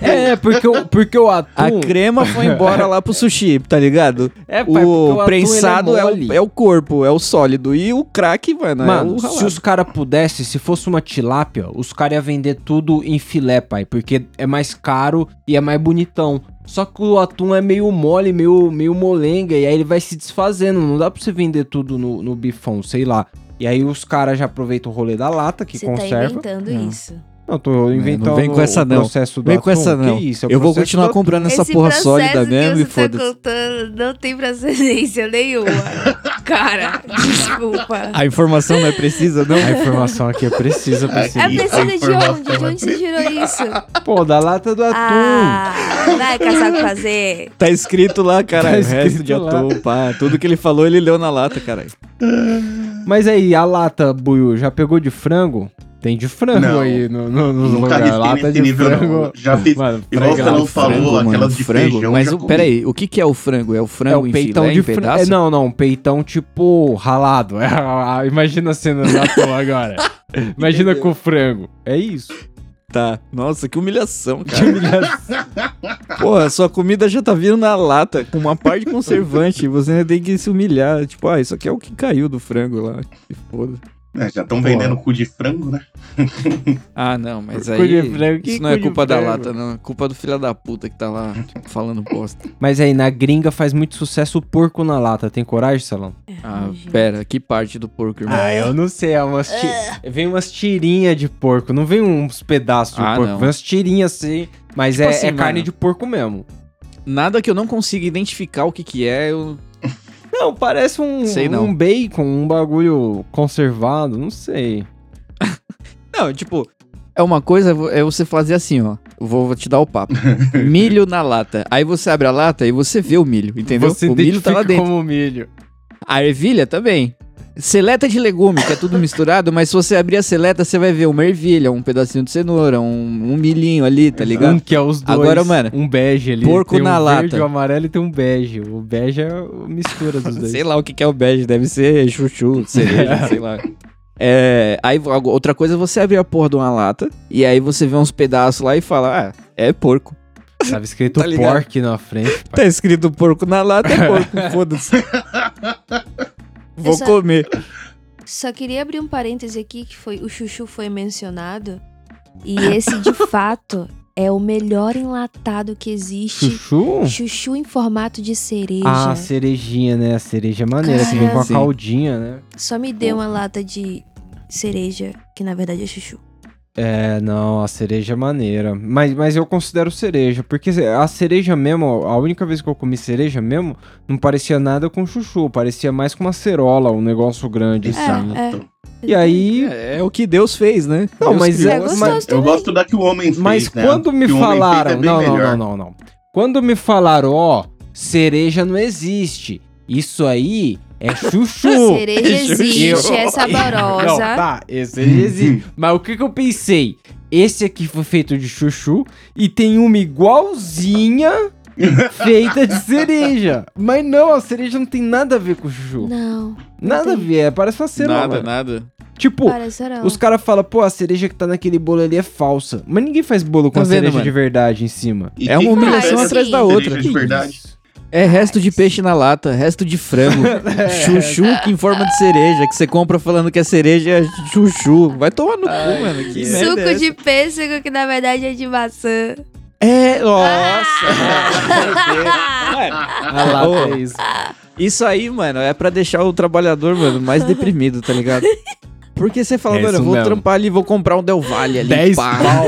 é, porque, o- porque o atum... A crema foi embora lá pro sushi, tá ligado? É, pai, porque o, atum, prensado é, mole. o, é o corpo, é o sólido. E o craque, mano, Mano, é o se ralado. os caras pudessem, se fosse uma tilápia, os caras iam vender tudo em filé, pai. Porque é mais caro e é mais bonitão. Só que o atum é meio mole, meio, meio molenga, e aí ele vai se desfazendo. Não dá pra você vender tudo no, no bifão, sei lá. E aí os caras já aproveitam o rolê da lata, que Você tá conserva. inventando Não. isso. Não, tô inventando não vem com essa o não. processo do Vem com atum. essa não. Que isso? É eu vou continuar do comprando essa Esse porra sólida mesmo e você tá foda-se. contando não tem procedência nenhuma. Cara, desculpa. A informação não é precisa, não? A informação aqui é precisa, É precisa. Isso, precisa de onde? De é onde você tirou isso? Pô, da lata do atum. Ah, vai caçar que fazer. Tá escrito lá, cara. Tá o resto escrito de lá. atum, pá. Tudo que ele falou, ele leu na lata, caralho. Mas aí, a lata, Buiu, já pegou de frango? Tem de frango Não. aí no, no, nos lugares. Lata nesse de nível, frango. não. Já fiz. Mano, Igual você não falou, mano, aquelas de frango. feijão. Mas o, peraí, o que que é o frango? É o É frango o em peitão filé, de em frango. pedaço? É, não, não, peitão tipo ralado. É, imagina a cena da tua agora. Imagina com frango. É isso. Tá. Nossa, que humilhação, Que cara. humilhação. Porra, sua comida já tá vindo na lata, com uma parte de conservante. e você ainda tem que se humilhar. Tipo, ah, isso aqui é o que caiu do frango lá. Que foda. É, já estão vendendo cu de frango, né? Ah, não, mas Cu de aí. frango, que Isso não é culpa da lata, não. É culpa do filho da puta que tá lá tipo, falando bosta. Mas aí, na gringa faz muito sucesso o porco na lata. Tem coragem, Salão? Ah, Gente. pera, que parte do porco, irmão? Ah, eu não sei. É umas ti... Vem umas tirinhas de porco. Não vem uns pedaços de Ah, porco. não. Vem umas tirinhas assim. Mas Tipo é, assim, é carne de porco mesmo. Nada que eu não consiga identificar o que que é, eu... Não, parece um, Sei não. um bacon, um bagulho conservado. Não sei. Não, tipo, é uma coisa, é você fazer assim, ó. Vou, vou te dar o papo. milho na lata. Aí você abre a lata e você vê o milho, entendeu? Você o milho tá lá dentro. como milho. A ervilha também. Seleta de legume, que é tudo misturado, mas se você abrir a seleta, você vai ver uma ervilha, um pedacinho de cenoura, um, um milhinho ali, tá ligado? Um que é os dois. Agora, mano, Um bege ali. porco tem um na verde, lata. o amarelo e tem um bege. O bege é a mistura dos dois. Sei lá o que que é o bege, deve ser chuchu, cereja, sei lá. É, aí outra coisa é você abrir a porra de uma lata e aí você vê uns pedaços lá e fala, ah, é porco. Tava escrito Tá pork na frente. Tá escrito porco na lata, é porco, foda-se. Vou Essa- comer. Só queria abrir um parêntese aqui que foi o chuchu foi mencionado e esse de fato é o melhor enlatado que existe. Chuchu? Chuchu em formato de cereja. Ah, a cerejinha, né? A cereja é maneira, que vem com a caldinha, né? Só me dê uma lata de cereja, que na verdade é chuchu. É, não, a cereja é maneira. Mas, mas eu considero cereja, porque a cereja mesmo, a única vez que eu comi cereja mesmo, não parecia nada com chuchu, parecia mais com uma cerola, um negócio grande, Exato. assim. É, é. E aí. É, é o que Deus fez, né? Não, Deus mas É é- assim. mas- Eu gosto da que o homem fez, Mas né? quando me falaram. é bem não, não, não, não, não. Quando me falaram, ó, cereja não existe. Isso aí é chuchu. Cereja existe, Eu- é saborosa. Não, tá, esse existe. Mas o que que eu pensei? Esse aqui foi feito de chuchu e tem uma igualzinha feita de cereja. Mas não, a cereja não tem nada a ver com chuchu. Não, Nada a tem. ver, é, parece uma cerola. Nada, nada. Tipo, parece não. os caras falam, pô, a cereja que tá naquele bolo ali é falsa. Mas ninguém faz bolo com Tá a vendo, cereja mano? de verdade em cima. E É uma humilhação faz atrás da cereja outra. de verdade. É resto de peixe na lata, resto de frango, chuchu que em forma de cereja, que você compra falando que é cereja é chuchu. Vai tomar no cu, mano. Que é Suco essa? de pêssego, que na verdade é de maçã. É, nossa. Ah lá, Ô. é isso. Isso aí, mano, é pra deixar o trabalhador, mano, mais deprimido, tá ligado? Porque você fala, É mano, eu vou mesmo. trampar ali, vou comprar um Del Valle ali, 10 pá, pau.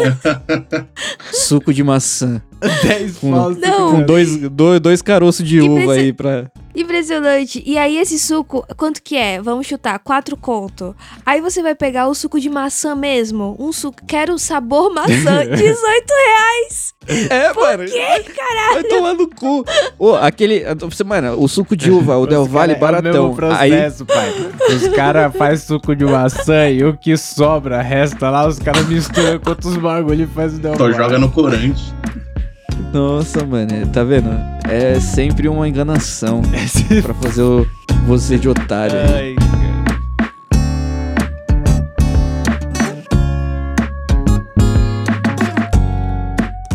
suco de maçã. 10 Com- pau. Não. Com dois, dois, dois caroços de uva aí pra... Impressionante. E aí, esse suco, quanto que é? Vamos chutar, quatro conto. Aí você vai pegar o suco de maçã mesmo. Um suco, quero sabor maçã, 18 reais. É, mano. Que caralho. Vai tomar no cu. Ô, aquele. você- Mano, o suco de uva, o Del Valle É o baratão. Aí. processo, pai. Os caras fazem suco de maçã e o que sobra, resta lá, os caras misturam com outros bagulho e faz o Del Só Valle. joga no corante. Nossa, mano, é- tá vendo? É sempre uma enganação Esse- pra fazer o, você de otário. Ai.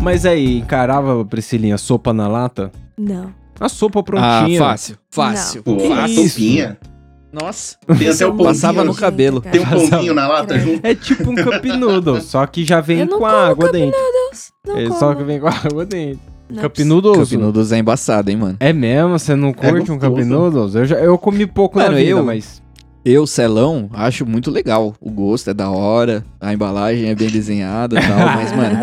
Mas aí, encarava, Priscilinha, sopa na lata? Não. A sopa Ah, prontinha. fácil. Fácil. Pô, a sopinha. Nossa. Tem até o Passava pãozinho. no cabelo. Tem um pãozinho na lata Credo. junto. É tipo um cup noodle, só que já vem com a água dentro. Não É, só que vem com a água dentro. É Cup noodles? Cup Noodles é embaçado, hein, mano. É mesmo? Você não curte um cup noodles? Eu, já, eu comi pouco Mano, na vida, eu- mas... Eu, Celão, acho muito legal. O gosto é da hora, a embalagem é bem desenhada e tal, mas, mano,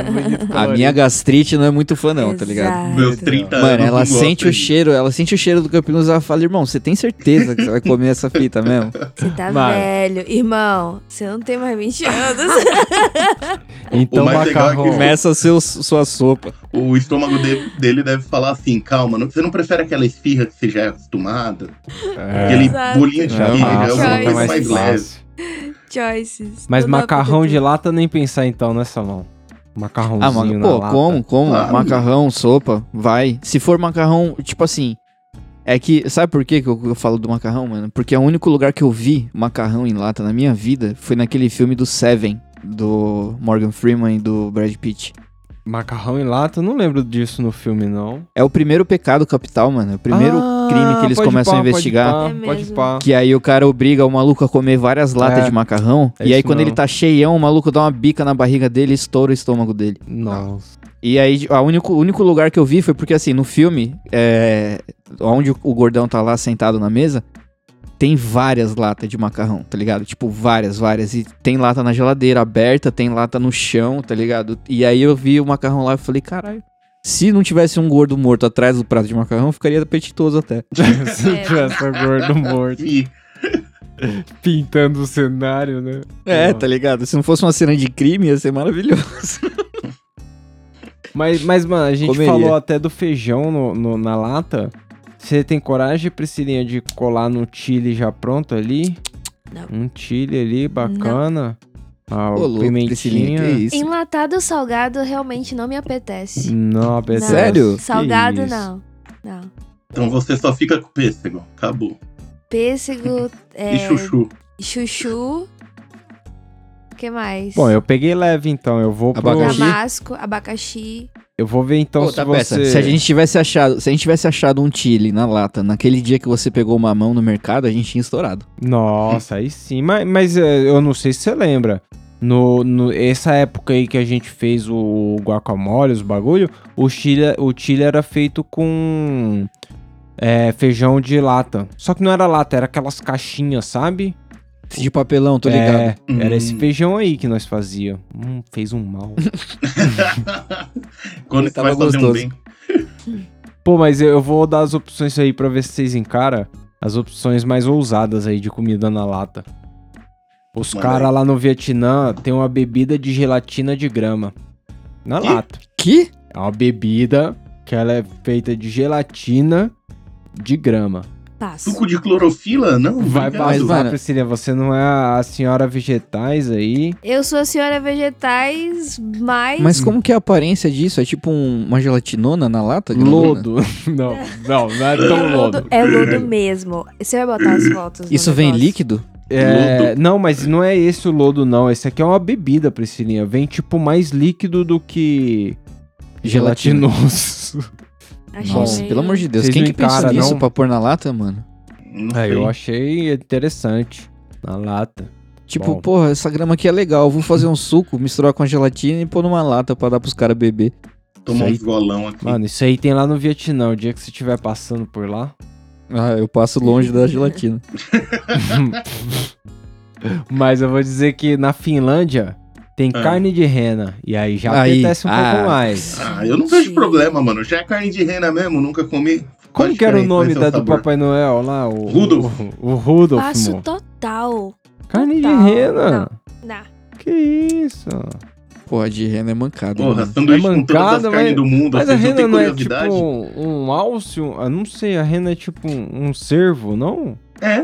a minha gastrite não é muito fã, não, tá ligado? Meus 30 Mano, anos. ela não sente gosto o cheiro, ela sente o cheiro do Noodles, ela fala, irmão, você tem certeza que você vai comer essa fita mesmo? Você tá Mano. velho. Irmão, você não tem mais 20 anos. Então, O mais legal é macarrão... Começa seu, sua sopa. O estômago dele, dele deve falar assim: calma, não- você não prefere aquela esfirra que você já é acostumado? É, Aquele Exato. bolinho de passa, é mais. Choices. Mas macarrão de lata nem pensar então, né, Salão? Macarrãozinho Ah, mano, na pô, lata. como, como? Claro. Macarrão, sopa, vai. Se for macarrão, tipo assim. É que, sabe por que que eu, eu falo do macarrão, mano? Porque é o único lugar que eu vi macarrão em lata na minha vida foi naquele filme do Seven, do Morgan Freeman e do Brad Pitt. Macarrão em lata? Eu não lembro disso no filme, não. É o primeiro pecado capital, mano. É o primeiro Ah, crime que eles pode começam pá, a investigar. Pode É pá, pode pá. Que aí o cara obriga o maluco a comer várias latas É. de macarrão. É e aí quando ele tá cheião, o maluco dá uma bica na barriga dele e estoura o estômago dele. Nossa. E aí, a único, o único lugar que eu vi foi porque, assim, no filme, é, onde o, o gordão tá lá sentado na mesa, tem várias latas de macarrão, tá ligado? Tipo, várias, várias. E tem lata na geladeira aberta, tem lata no chão, tá ligado? E aí eu vi o macarrão lá e falei, caralho. Se não tivesse um gordo morto atrás do prato de macarrão, ficaria apetitoso até. Se É. tivesse o gordo morto pintando o cenário, né? É, tá ligado? Se não fosse uma cena de crime, ia ser maravilhoso. Mas, mas, mano, a gente Comeria. falou até do feijão no, no- na lata. Você tem coragem, Priscilinha, de colar no chile já pronto ali? Não. Um chile ali, bacana. Ah, Ô, louco, Priscilinha, pimentinha. que isso? Enlatado salgado realmente não me apetece. Não, Não. apetece. Sério? Que Salgado isso. não. Não. então você só fica com pêssego. Acabou. Pêssego, é, E chuchu. chuchu. O que mais? Bom, eu peguei leve então. Eu vou pro... Abacaxi? Damasco, abacaxi. Eu vou ver então Ô, se tá, você... peça, Se a gente tivesse achado, se a gente tivesse achado um chile na lata naquele dia que você pegou uma mão no mercado, a gente tinha estourado. Nossa, aí sim. Mas, mas é, eu não sei se você lembra. No, no- essa época aí que a gente fez o guacamole, os bagulho, o chile, o chile era feito com é, feijão de lata. Só que não era lata, era aquelas caixinhas, sabe? De papelão, tô ligado. É, era esse Hum. feijão aí que nós fazia. Hum, fez um mal. Quando vai tava fazer um gostoso. bem. Pô, mas eu, vou dar as opções aí pra ver se vocês encaram as opções mais ousadas aí de comida na lata. Os caras lá no Vietnã tem uma bebida de gelatina de grama. Na Que? lata. Que? É uma bebida que ela é feita de gelatina de grama. Passo. Suco de clorofila? Não, Vai mas, passar, mano- Priscila. Você não é a senhora vegetais aí. Eu sou a senhora vegetais, mas. Mas como que é a aparência disso? É tipo um- uma gelatinona na lata? Lodo. Não, não, não é é tão lodo, lodo. é lodo mesmo. Você vai botar as fotos. Isso vem negócio. líquido? É, não, mas não é esse o lodo, não. Esse aqui é uma bebida, Priscilinha. Vem, tipo, mais líquido do que gelatinoso. Achei Nossa, meio- pelo amor de Deus. Vocês Quem não que pensa nisso não? pra pôr na lata, mano? Não É, sei. eu achei interessante. Na lata. Tipo, Bom. porra, essa grama aqui é legal. Vou fazer um suco, misturar com a gelatina e pôr numa lata pra dar pros caras beber. Tomar uns golão aqui. Mano, isso aí tem lá no Vietnã. O dia que você estiver passando por lá. Ah, eu passo longe da gelatina. Mas eu vou dizer que na Finlândia tem Ah. carne de rena. E aí já Aí, apetece um ah. pouco mais. Ah, eu não vejo Sim. problema, mano. Já é carne de rena mesmo, nunca comi. Qual a Como que era o nome da, o do. Papai Noel lá? O Rudolf. O, o Rudolf, Passo mo. total. Carne de total. rena. Não. Não. Que isso? Porra, de rena é mancada. Porra, mano. sanduíche É com todas mancada, as carnes mas- do mundo. Mas a Vocês não rena não é tipo curiosidade? um alce, um- eu não sei, a rena é tipo um, um cervo, não? É,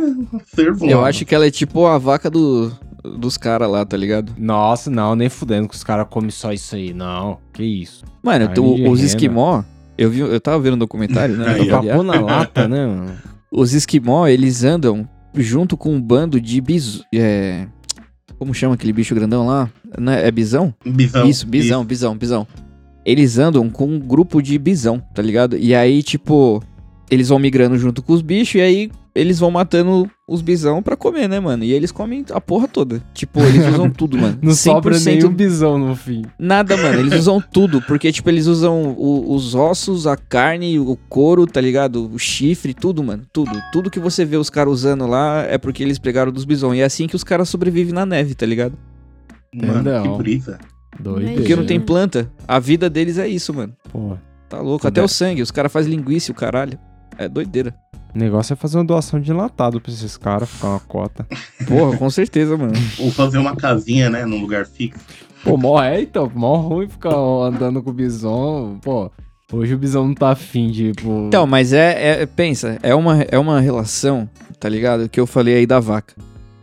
servo. Eu mano. acho que ela é tipo a vaca do, dos caras lá, tá ligado? Nossa, não, nem fudendo que os caras comem só isso aí, não. Que isso? Mano, tu- os esquimó, eu, vi, eu tava vendo um documentário, né? Aí. Papo na lata, né, mano? Os esquimó, eles andam junto com um bando de bis... É... Como chama aquele bicho grandão lá? Não É é bisão? Bisão. Isso, bisão, bisão, bisão. Eles andam com um grupo de bisão, tá ligado? E aí, tipo, eles vão migrando junto com os bichos e aí eles vão matando os bisão pra comer, né, mano? E eles comem a porra toda. Tipo, eles usam tudo, mano. Não sobra 100% nenhum bisão no fim. Nada, mano. Eles usam tudo. Porque, tipo, eles usam o- os ossos, a carne, o couro, tá ligado? O chifre, tudo, mano. Tudo. Tudo que você vê os caras usando lá é porque eles pegaram dos bisões. E é assim que os caras sobrevivem na neve, tá ligado? Mano, Não. que brisa. Doido. Porque não tem planta. A vida deles é isso, mano. Pô, Tá louco. Tudo Até é- o sangue. Os caras fazem linguiça o caralho. É doideira. O negócio é fazer uma doação de enlatado pra esses caras, ficar uma cota. Porra, com certeza, mano. Ou fazer uma casinha, né, num lugar fixo. Pô, mó é, então, mó ruim ficar andando com o bison. Pô, hoje o bison não tá afim de, tipo... Então, mas é, é- pensa, é uma, é uma relação, tá ligado? Que eu falei aí da vaca.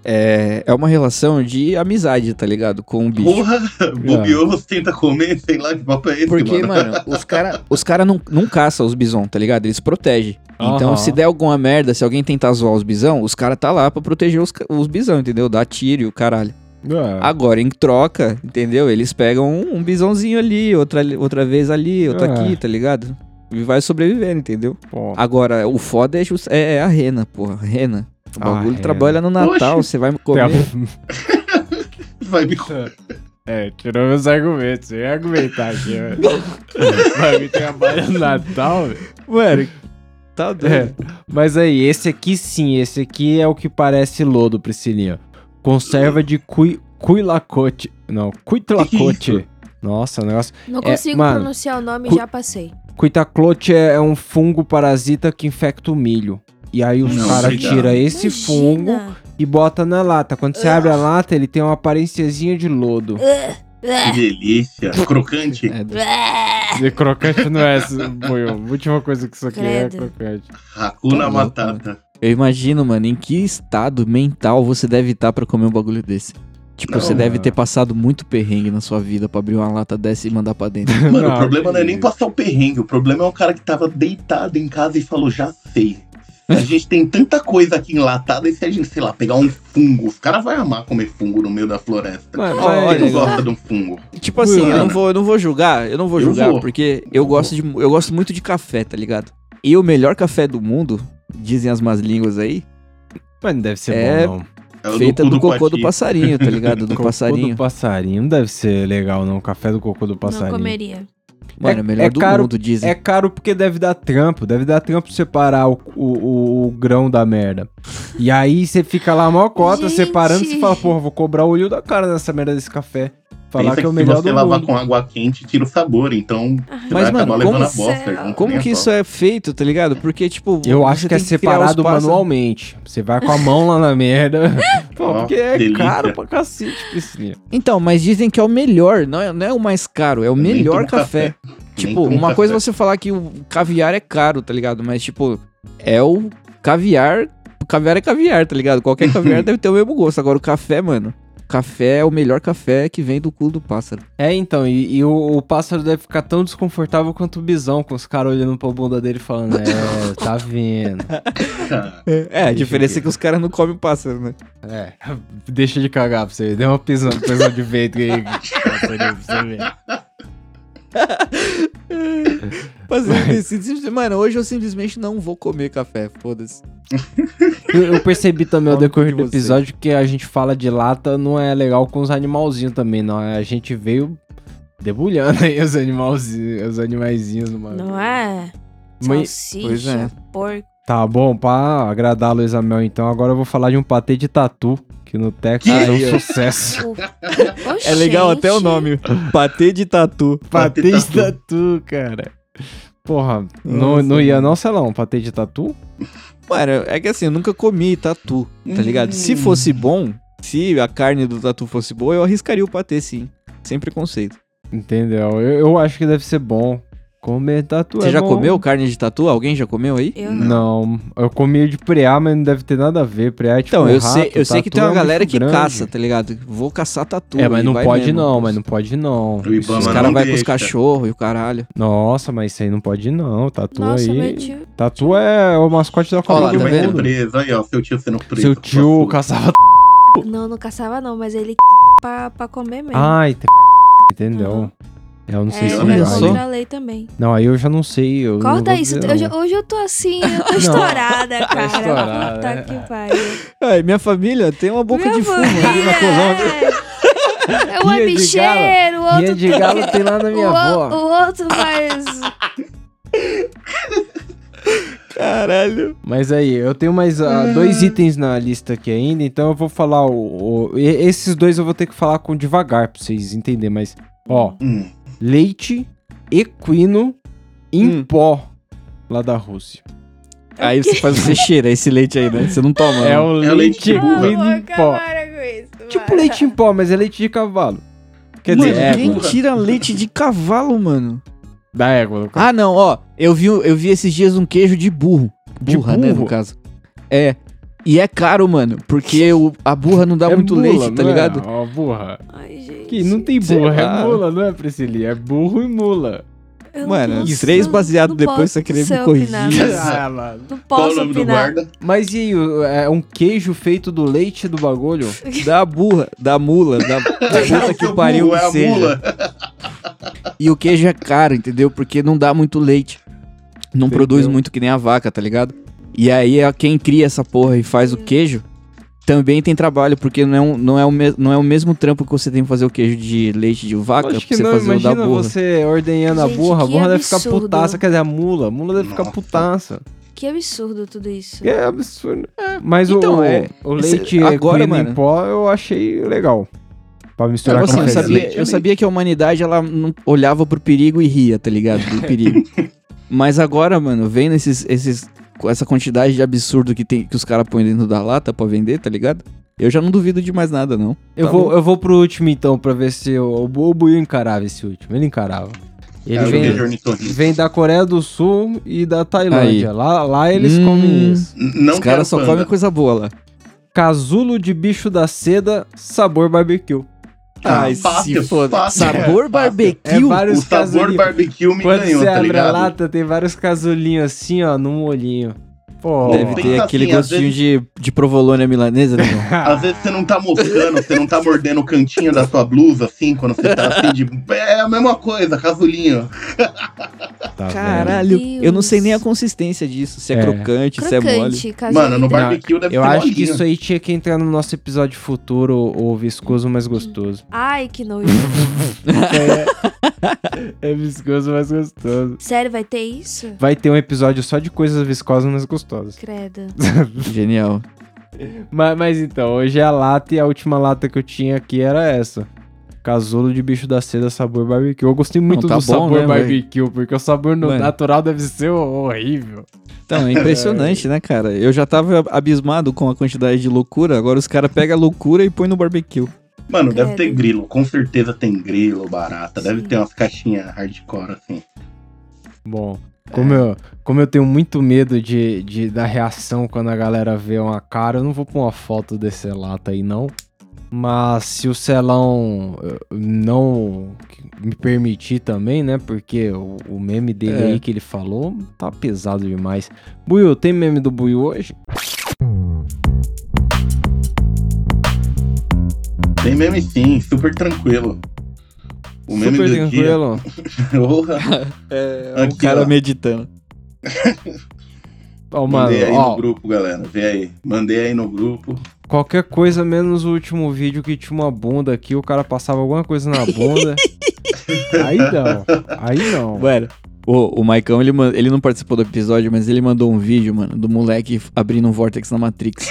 É, é uma relação de amizade, tá ligado? Com o bicho. Porra, bobeou, você tenta comer, sei lá que papo é esse, Porque, mano. mano, os caras os cara não, não caçam os bison, tá ligado? Eles protegem. Então, Aham. se der alguma merda, se alguém tentar zoar os bisão, os caras tá lá pra proteger os, os bisão, entendeu? Dar tiro e o caralho. É. Agora, em troca, entendeu? Eles pegam um, um bisãozinho ali, outra, outra vez ali, outra É. aqui, tá ligado? E vai sobrevivendo, entendeu? Pô, Agora, o foda é, just- é, é a rena, porra. Rena. O Ah, bagulho rena. trabalha no Natal, Oxe. você vai tem comer. a- Vai me É, tirou meus argumentos. Eu ia argumentar aqui, velho. Vai me trabalhar no Natal, velho. Mano, tá doido. É, mas aí, esse aqui sim, esse aqui é o que parece lodo, Priscilinha. Conserva de cui, cuilacote. Não, cuitlacote. Nossa, o negócio. Não É, consigo mano, pronunciar o nome, cu- já passei. Cuitaclote é um fungo parasita que infecta o milho. E aí os caras tiram esse Imagina. fungo e bota na lata. Quando você abre a lata, ele tem uma aparênciazinha de lodo. Que delícia. Crocante. É, E crocante não é. A última coisa que isso aqui é Credo. crocante. Hakuna Tá louco, Matata. Eu imagino, mano, em que estado mental você deve estar pra comer um bagulho desse. Tipo, Não, você deve mano. ter passado muito perrengue na sua vida pra abrir uma lata dessa e mandar pra dentro. Mano, Não, o problema não é nem passar o perrengue. O problema é o cara que tava deitado em casa e falou, já sei. A gente tem tanta coisa aqui enlatada e se a gente, sei lá, pegar um fungo, os caras vão amar comer fungo no meio da floresta. Mas- Quem olha, não gosta de um fungo? Tipo assim, eu não vou, eu não vou julgar, eu não vou Eu julgar, vou. porque eu gosto de eu gosto muito de café, tá ligado? E o melhor café do mundo, dizem as más línguas aí, Mas não deve ser É, bom, não. É feita cu do cocô do passarinho, tá ligado? Do Cocô passarinho. do passarinho. Não deve ser legal, não. Café do cocô do Não passarinho. comeria. Mano, É- é o melhor é do caro- mundo, dizem. É caro porque deve dar trampo. Deve dar trampo separar o, o, o- o grão da merda. E aí você fica lá, maior cota, Gente. separando. Você fala, porra, vou cobrar o olho da cara nessa merda desse café. Falar que é o se melhor você do lavar mundo. com água quente, tira o sabor. Então, você Mas, vai acabar mano, levando como a bosta junto. Como que isso é feito, tá ligado? Porque, tipo. Eu acho você que é separado manualmente. Você vai com a mão lá na merda. Pô, porque é delícia. caro pra cacete, Priscilinha. Então, mas dizem que é o melhor, não é, não é o mais caro, é o Nem melhor café. Nem Tipo, uma coisa é café. você falar que o caviar é caro, tá ligado? Mas, tipo, é o caviar. O caviar é caviar, tá ligado? Qualquer caviar deve ter o mesmo gosto. Agora, o café, mano. Café é o melhor café que vem do cu do pássaro. É, então, e, e o, o pássaro deve ficar tão desconfortável quanto o bisão, com os caras olhando pra bunda dele e falando, é, tá vendo. Ah, É, a diferença é que os caras não comem o pássaro, né? É, deixa de cagar pra você. Deu uma pisão, pisão de ventre aí. pra você ver. Decido, simplesmente- mano, hoje eu simplesmente não vou comer café, foda-se. Eu, eu percebi também ao decorrer de do episódio que a gente fala de lata não é legal com os animalzinhos também, não. A gente veio debulhando aí os animalzinhos, os animaizinhos numa... Não é? Mas- Salsicha, Pois é. porco. Tá bom, pra agradar a Luísa Mel, então agora eu vou falar de um patê de tatu, que no Texas é um sucesso. É legal até o nome. Patê de tatu. patê Patê de de tatu, cara. Porra, não, Nossa, não ia não, sei lá, um patê de tatu? Mano, é que assim, eu nunca comi tatu, tá ligado? Se Hum. fosse bom, se a carne do tatu fosse boa, eu arriscaria o patê sim. Sem preconceito. Entendeu? Eu, eu acho que deve ser bom. Comer tatu Você é já bom. comeu carne de tatu? Alguém já comeu aí? Eu não. Não, eu comi de preá, mas não deve ter nada a ver. Preá é tipo Então, eu rato, sei, eu sei que tem uma é um galera que grande. caça, tá ligado? Vou caçar tatu. É, mas não vai pode mesmo. não, mas não pode não. Os caras vão com os cachorros e o caralho. Nossa, mas isso aí não pode não. Tatu Nossa, aí. tio. Tatu é o mascote da Copa do tá Mundo. preso. Aí, ó, seu tio sendo preso. Seu tio caçava. Não, não caçava não, mas ele pra, pra comer mesmo. Ai, tem... entendeu? Eu não sei é, se eu não vira lei também. Não, aí eu já não sei. Eu não Corta vou isso. dizer, Hoje, não. hoje eu tô assim, eu tô Não. estourada, cara. estourada, Puta é. que pariu. Ai, minha família tem uma boca Minha de fumo ali na Colômbia. É, é um é bicheiro, o outro Ria de galo tem lá na minha o, o- avó. o outro mais. Caralho. Mas aí, eu tenho mais ah, dois itens na lista aqui ainda, então eu vou falar o, o- Esses dois eu vou ter que falar com devagar pra vocês entenderem, mas. Ó, Hum, leite equino em Hum. pó lá da Rússia. Aí você faz, você cheira esse leite aí, né? Você não toma. É não. o É o leite leite de equino em pó. Tipo leite em pó, mas é leite de cavalo. Quer Mano, dizer, quem égua. tira leite de cavalo, mano? Da égua. no caso. Ah, não, ó. Eu vi, eu vi esses dias um queijo de burro. De Burra, né, burro? no caso. É. E é caro, mano, porque o, a burra não dá É muito mula, leite, tá é? ligado? Ó, burra. Ai, gente. Que não tem Sei burra, lá. é mula, não é, Priscilia? É burro e mula. Eu não Mano, posso- três baseados depois você querer me corrigir. Ah, mano. Não posso opinar. Mas e aí, é um queijo feito do leite do bagulho? Da burra, da mula, da, da puta que pariu burro, que é a seja. mula. E o queijo é caro, entendeu? Porque não dá muito leite. Não Entendeu? produz muito que nem a vaca, tá ligado? E aí é quem cria essa porra e faz o queijo também tem trabalho, porque não é, um, não, é o me- não é o mesmo trampo que você tem que fazer o queijo de leite de vaca Acho que você não, fazer o da burra. você ordenhando a Gente, burra, a burra deve ficar putaça, quer dizer, a mula, a mula deve ficar Nossa. putaça. Que absurdo tudo isso. É absurdo. Mas Então, o, é, o esse- leite agora, agora, em mano- pó eu achei legal. Pra misturar Tipo com assim, eu sabia, Leite é eu sabia que a humanidade ela não olhava pro perigo e ria, tá ligado? Do perigo. Mas agora, mano, vendo esses, esses, essa quantidade de absurdo que, tem, que os caras põem dentro da lata pra vender, tá ligado? Eu já não duvido de mais nada, não. Eu, Tá vou, bom. eu vou pro último então, pra ver se o, o Buiu encarava esse último. Ele encarava. Ele vem, vem da Coreia do Sul e da Tailândia. Aí. Lá, lá eles Hum. comem isso. Não os quero caras só comem coisa boa lá. Casulo de bicho da seda, sabor barbecue. Ai, fácil, se foda. fácil. Sabor Fácil. barbecue. É vários O sabor casulinhos. barbecue me Quando ganhou, você tá abre a ligado? lata, tem vários casulinhos assim, ó, no molhinho. Pô, Deve ter aquele assim, às gostinho de, de provolone milanesa, né? irmão? Às vezes você não tá moscando, você não tá mordendo o cantinho da sua blusa, assim, quando você tá assim de. É a mesma coisa, casulinho. Tá? Caralho, eu não sei nem a consistência disso. Se é, É. crocante, se é mole. Crocante, Mano, no barbecue deve Eu acho que isso aí tinha que entrar no nosso episódio futuro, o viscoso mais gostoso. Ai, que nojo. É viscoso mais gostoso. Sério, vai ter isso? Vai ter um episódio só de coisas viscosas mais gostosas. Credo. Genial. Mas, mas então, hoje é a lata e a última lata que eu tinha aqui era essa. Casulo de bicho da seda sabor barbecue. Eu gostei muito Não, tá do bom, sabor né, barbecue, porque o sabor Mano. natural deve ser horrível. Então, é impressionante, né, cara? Eu já tava abismado com a quantidade de loucura, agora os caras pegam a loucura e põem no barbecue. Mano, deve ter Credo. grilo. Com certeza tem grilo, barata. Deve Sim. ter umas caixinhas hardcore, assim. Bom, como, eu, como eu tenho muito medo de, de da reação quando a galera vê uma cara, eu não vou pôr uma foto desse lata aí, não. Mas se o Celão eh, não me permitir também, né? Porque o, o meme dele É. aí que ele falou tá pesado demais. Buiu, tem meme do Buiu hoje? Tem meme sim, super tranquilo. O meme Super do tranquilo. dia. Porra. É, Aqui, o cara ó. meditando. Ó, mano, Mandei aí ó, no grupo, galera. Vê aí. Mandei aí no grupo. qualquer coisa menos o último vídeo que tinha uma bunda aqui, o cara passava alguma coisa na bunda. aí não, aí não. Mano, o, o Maicão, ele, ele não participou do episódio, mas ele mandou um vídeo, mano, do moleque abrindo um Vortex na Matrix.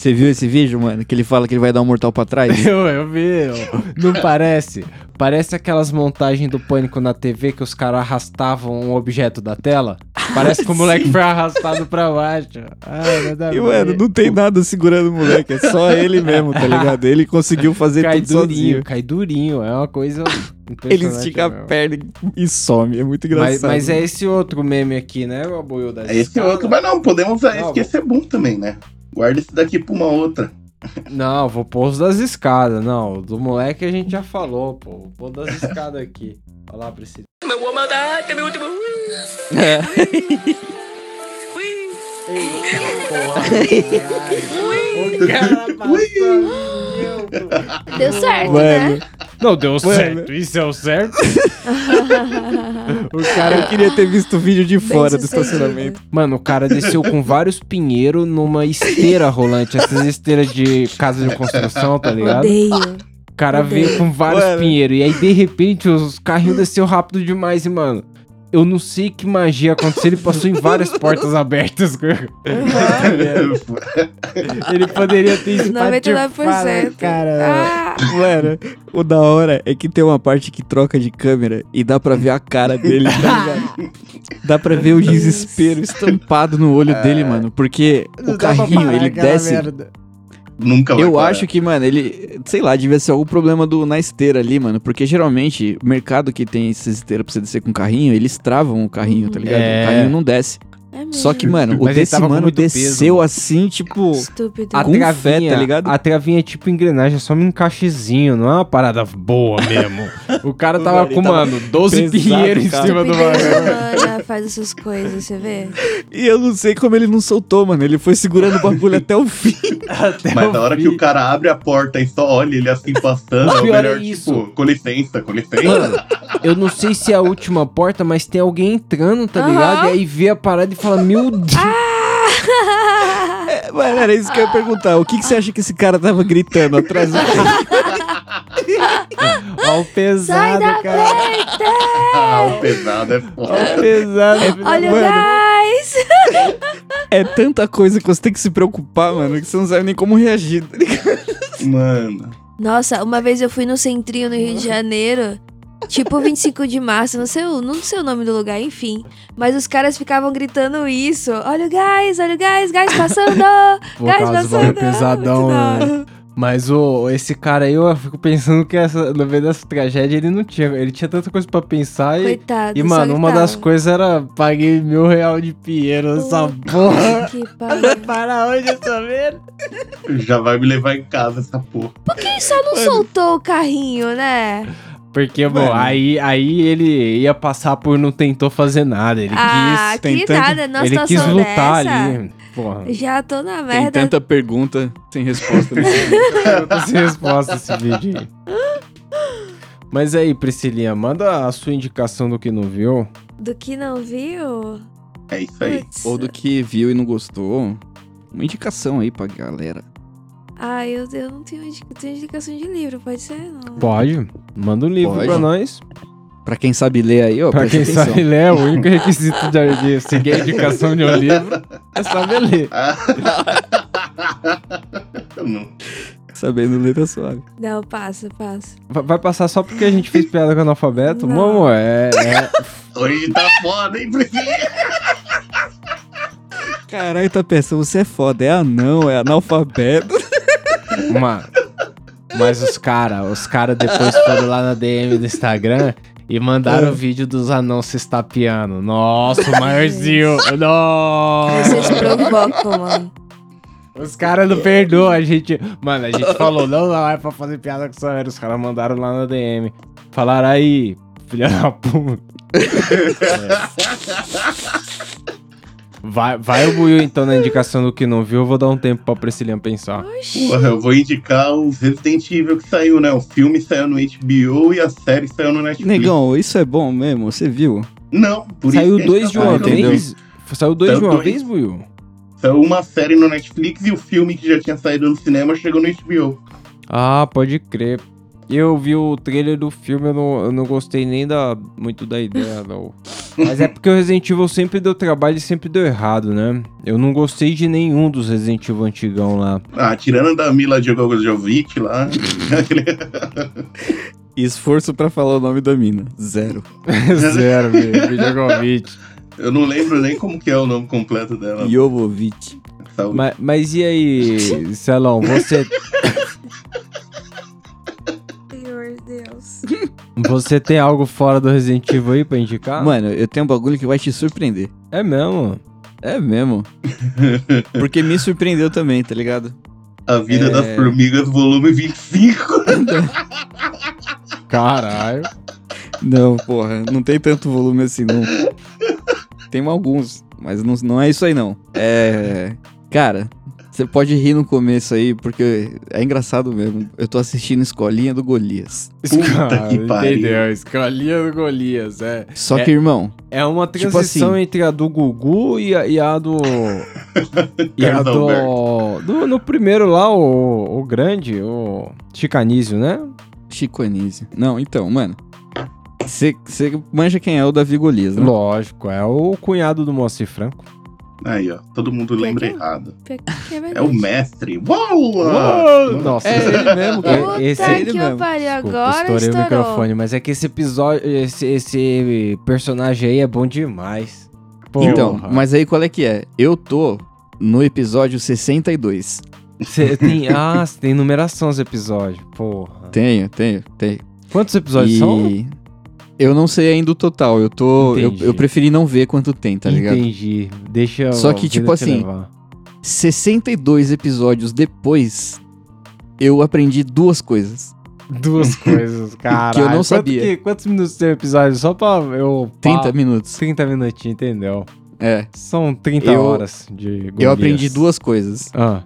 Você viu esse vídeo, mano? Que ele fala que ele vai dar um mortal pra trás? Eu, eu vi, eu- não parece? Parece aquelas montagens do pânico na TV que os caras arrastavam um objeto da tela. Parece que o moleque foi arrastado pra baixo. Ai, nada a E, ver. mano, não tem nada segurando o moleque, é só ele mesmo, tá ligado? Ele conseguiu fazer cai tudo durinho, sozinho. cai durinho. É uma coisa Ele estica a mesmo. perna e some, é muito engraçado. Mas, mas é esse outro meme aqui, né, o apoio da É esse outro, mas não, podemos Não, esse, que esse é bom também, né? Guarda esse daqui pra uma outra. Não, vou pôr os das escadas. Não, o do moleque a gente já falou, pô. Vou pôr das escadas aqui. Olha lá pra esse. É. O cara passou. Deu certo, Mano, né? Não, deu Mano. certo. Isso é o certo. o cara. eu queria ter visto o vídeo de Bem fora do sucedido. estacionamento. Mano, o cara desceu com vários pinheiros numa esteira rolante. Essas esteiras de casa de construção, tá ligado? Odeio. O cara veio com vários Mano. pinheiros. E aí, de repente, os carrinhos desceu rápido demais. E, mano, eu não sei que magia aconteceu. Ele passou em várias portas abertas. Ele poderia ter espatifado, 99%. cara. Ah, Mano, o da hora é que tem uma parte que troca de câmera e dá pra ver a cara dele, tá ligado? Dá pra ver o desespero estampado no olho dele, mano. Porque o carrinho, ele desce. Nunca vai Eu parar. acho que, mano, ele. Sei lá, devia ser algum problema do, na esteira ali, mano. Porque geralmente, o mercado que tem essas esteiras pra você descer com carrinho, eles travam o carrinho, tá ligado? É. O carrinho não desce. É mesmo. Só que, mano, o Mas ele desse tava com mano muito peso, desceu mano. assim, tipo. Estúpido. A Com travinha, fé, tá ligado? A travinha é tipo engrenagem, é só um encaixezinho, não é uma parada boa mesmo. O cara tava com, tava mano, 12 pesado, pinheiros em cara. cima do Estupidez bagulho. humana faz essas coisas, você vê? E eu não sei como ele não soltou, mano. Ele foi segurando o bagulho até o fim. Até Mas eu na hora vi. que o cara abre a porta e só olha ele assim passando, é o pior melhor, é isso. tipo, com licença, com licença. Mano, eu não sei se é a última porta, mas tem alguém entrando, tá Aham. ligado? E aí vê a parada e fala, meu Deus. É, mano, era isso que eu ia perguntar. O que, que você acha que esse cara tava gritando atrás do Ó o Sai da pesado, cara. frente! Ah, o pesado é foda. o pesado. Olha o gás! É tanta coisa que você tem que se preocupar, mano, que você não sabe nem como reagir. tá ligado? Mano. Nossa, uma vez eu fui no Centrinho, no Rio de Janeiro. Tipo 25 de março, não sei, o- não sei o nome do lugar, enfim. Mas os caras ficavam gritando isso. Olha o gás, olha o gás, gás passando! Por gás passando! bagulho pesadão, né? Mas o, esse cara aí, eu fico pensando que essa, no meio dessa tragédia ele não tinha. Ele tinha tanta coisa pra pensar e. Coitado. E, mano, uma das coisas era paguei mil real de pinheiro nessa porra. Que pariu. Para onde essa merda? Já vai me levar em casa essa porra. Quem só não soltou o carrinho, né? Porque, bom, Mano. aí, aí ele ia passar por não tentou fazer nada. Ele ah, quis. tem que nada, ele quis situação lutar dessa. ali. Porra. Já tô na Tem merda. tanta pergunta sem resposta. nesse vídeo. Sem resposta esse vídeo aí. Mas aí, Priscilinha, manda a sua indicação do que não viu. Do que não viu? É isso aí. Putz. Ou do que viu e não gostou. Uma indicação aí pra galera. Ah, eu, eu não tenho, indica- tenho indicação de livro, pode ser? Não. Pode. Manda um livro Pode. pra nós. Pra quem sabe ler aí, ó, Pra quem atenção. sabe ler, é o único requisito de, de seguir a indicação de um livro é saber ler. Não. Sabendo ler tá suave. Não, passa, passa. Vai vai passar só porque a gente fez piada com analfabeto? Não. Mano, é, é- Hoje tá foda, hein? Caralho, tá pensando, você é foda. É anão, é analfabeto. Mano, mas os caras, os caras depois foram lá na DM do Instagram e mandaram o vídeo dos anãos se estapeando. Nossa, o maiorzinho. Nossa. Vocês provocam, mano. Os caras não perdoam a gente. Mano, a gente falou, não, não, é pra fazer piada com essa Os caras mandaram lá na DM. Falaram aí, filha da puta. É. Vai, vai o Buiu então na indicação do que não viu. Eu vou dar um tempo pra Priscilinha pensar. Porra, eu vou indicar os Resident Evil que saiu, né? O filme saiu no HBO e a série saiu no Netflix. Negão, isso é bom mesmo, você viu? Não, por Saiu isso que dois de tá uma vez? Saiu dois Saiu de uma dois. vez, Buiu? Saiu uma série no Netflix e o filme que já tinha saído no cinema chegou no HBO. Ah, pode crer. Eu vi o trailer do filme, eu não, eu não gostei nem da, muito da ideia, não. Mas é porque o Resident Evil sempre deu trabalho e sempre deu errado, né? Eu não gostei de nenhum dos Resident Evil antigão lá. Ah, tirando da Mila Jovovich lá. Esforço pra falar o nome da mina. Zero. Zero, velho. Videoconvite. eu não lembro nem como que é o nome completo dela. Jovovich. Saúde. Mas, mas e aí, Celão, você, Deus. você tem algo fora do Resident Evil aí pra indicar? Mano, eu tenho um bagulho que vai te surpreender. É mesmo. É mesmo. Porque me surpreendeu também, tá ligado? A Vida É. das Formigas, volume 25. Caralho. Não, porra, não tem tanto volume assim, não. Tem alguns, mas não, não é isso aí, não. É. Cara, você pode rir no começo aí, porque é engraçado mesmo. Eu tô assistindo Escolinha do Golias. Puta que pariu. Entendeu? Escolinha do Golias, é. Só É. que, irmão, É uma Tipo transição assim. entre a do Gugu e a, e a do. e a do, do. No primeiro lá, o, o grande, o Chicanísio, né? Chico Anísio. Não, então, mano. Você manja quem é o Davi Golias, né? Lógico, é o cunhado do Moacir Franco. Aí, ó. Todo mundo lembra que- errado. Que que é É verdade. o mestre. Uou! Uou! Nossa, É ele mesmo, cara. Puta esse é ele que mesmo. eu pariu, Desculpa, agora estourei estourou. o microfone, mas é que esse episódio, esse, esse personagem aí é bom demais. Porra. Então, mas aí qual é que é? Eu tô no episódio 62. Você tem. Ah, você tem numeração os episódios. Porra. Tenho, tenho, tenho. Quantos episódios e são? Eu não sei ainda o total. Eu tô. Eu, eu preferi não ver quanto tem, tá ligado? Entendi. Deixa Só que, tipo assim, levar. 62 episódios depois, eu aprendi duas coisas. Duas coisas, cara. Que eu não sabia. quantos minutos tem o episódio? Só pra eu... 30 pá, minutos. 30 minutinhos, entendeu? É. São 30 Eu- horas de Eu Golias. aprendi duas coisas. Ah,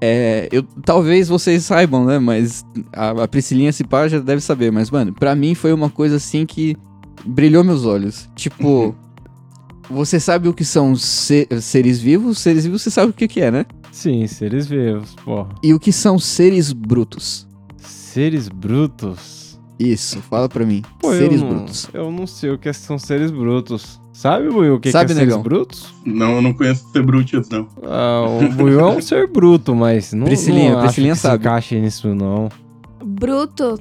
É, eu, talvez vocês saibam, né? Mas a, a Priscilinha Cipá já deve saber. Mas, mano, pra mim foi uma coisa assim que brilhou meus olhos. Tipo, você sabe o que são se- seres vivos? Seres vivos você sabe o que, que é, né? sim, seres vivos, porra. E o que são seres brutos? Seres brutos? Isso, fala pra mim. Pô, seres eu não, brutos. Eu não sei o que são seres brutos. Sabe, Buiu, o que, Sabe, que é seres negão? brutos? Não, eu não conheço Sebrutius, não. Ah, o Buiu é um ser bruto, mas não, Priscilinha, não acho Priscilinha que sabe. se encaixe nisso, não. Bruto.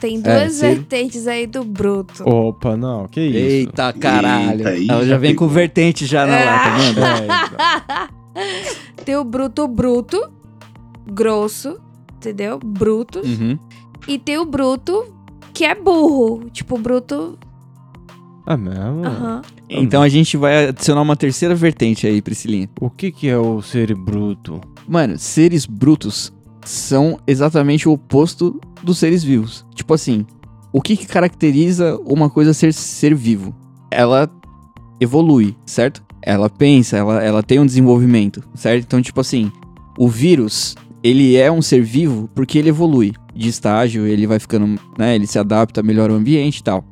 Tem É, duas se- vertentes aí do bruto. Opa, não, que isso? Eita caralho. Eita, Ela já vem com vertente já na lata, mano. É, então. Tem o bruto bruto, grosso, entendeu? Bruto. Uhum. E tem o bruto que é burro. Tipo, bruto. Ah, mesmo? Aham. Então a gente vai adicionar uma terceira vertente aí, Priscilinha. O que que é o ser bruto? Mano, seres brutos são exatamente o oposto dos seres vivos. Tipo assim, o que, que caracteriza uma coisa ser ser vivo? Ela evolui, certo? Ela pensa, ela, ela tem um desenvolvimento, certo? Então, tipo assim, o vírus, ele é um ser vivo porque ele evolui de estágio, ele vai ficando, né? Ele se adapta, melhora o ambiente e tal.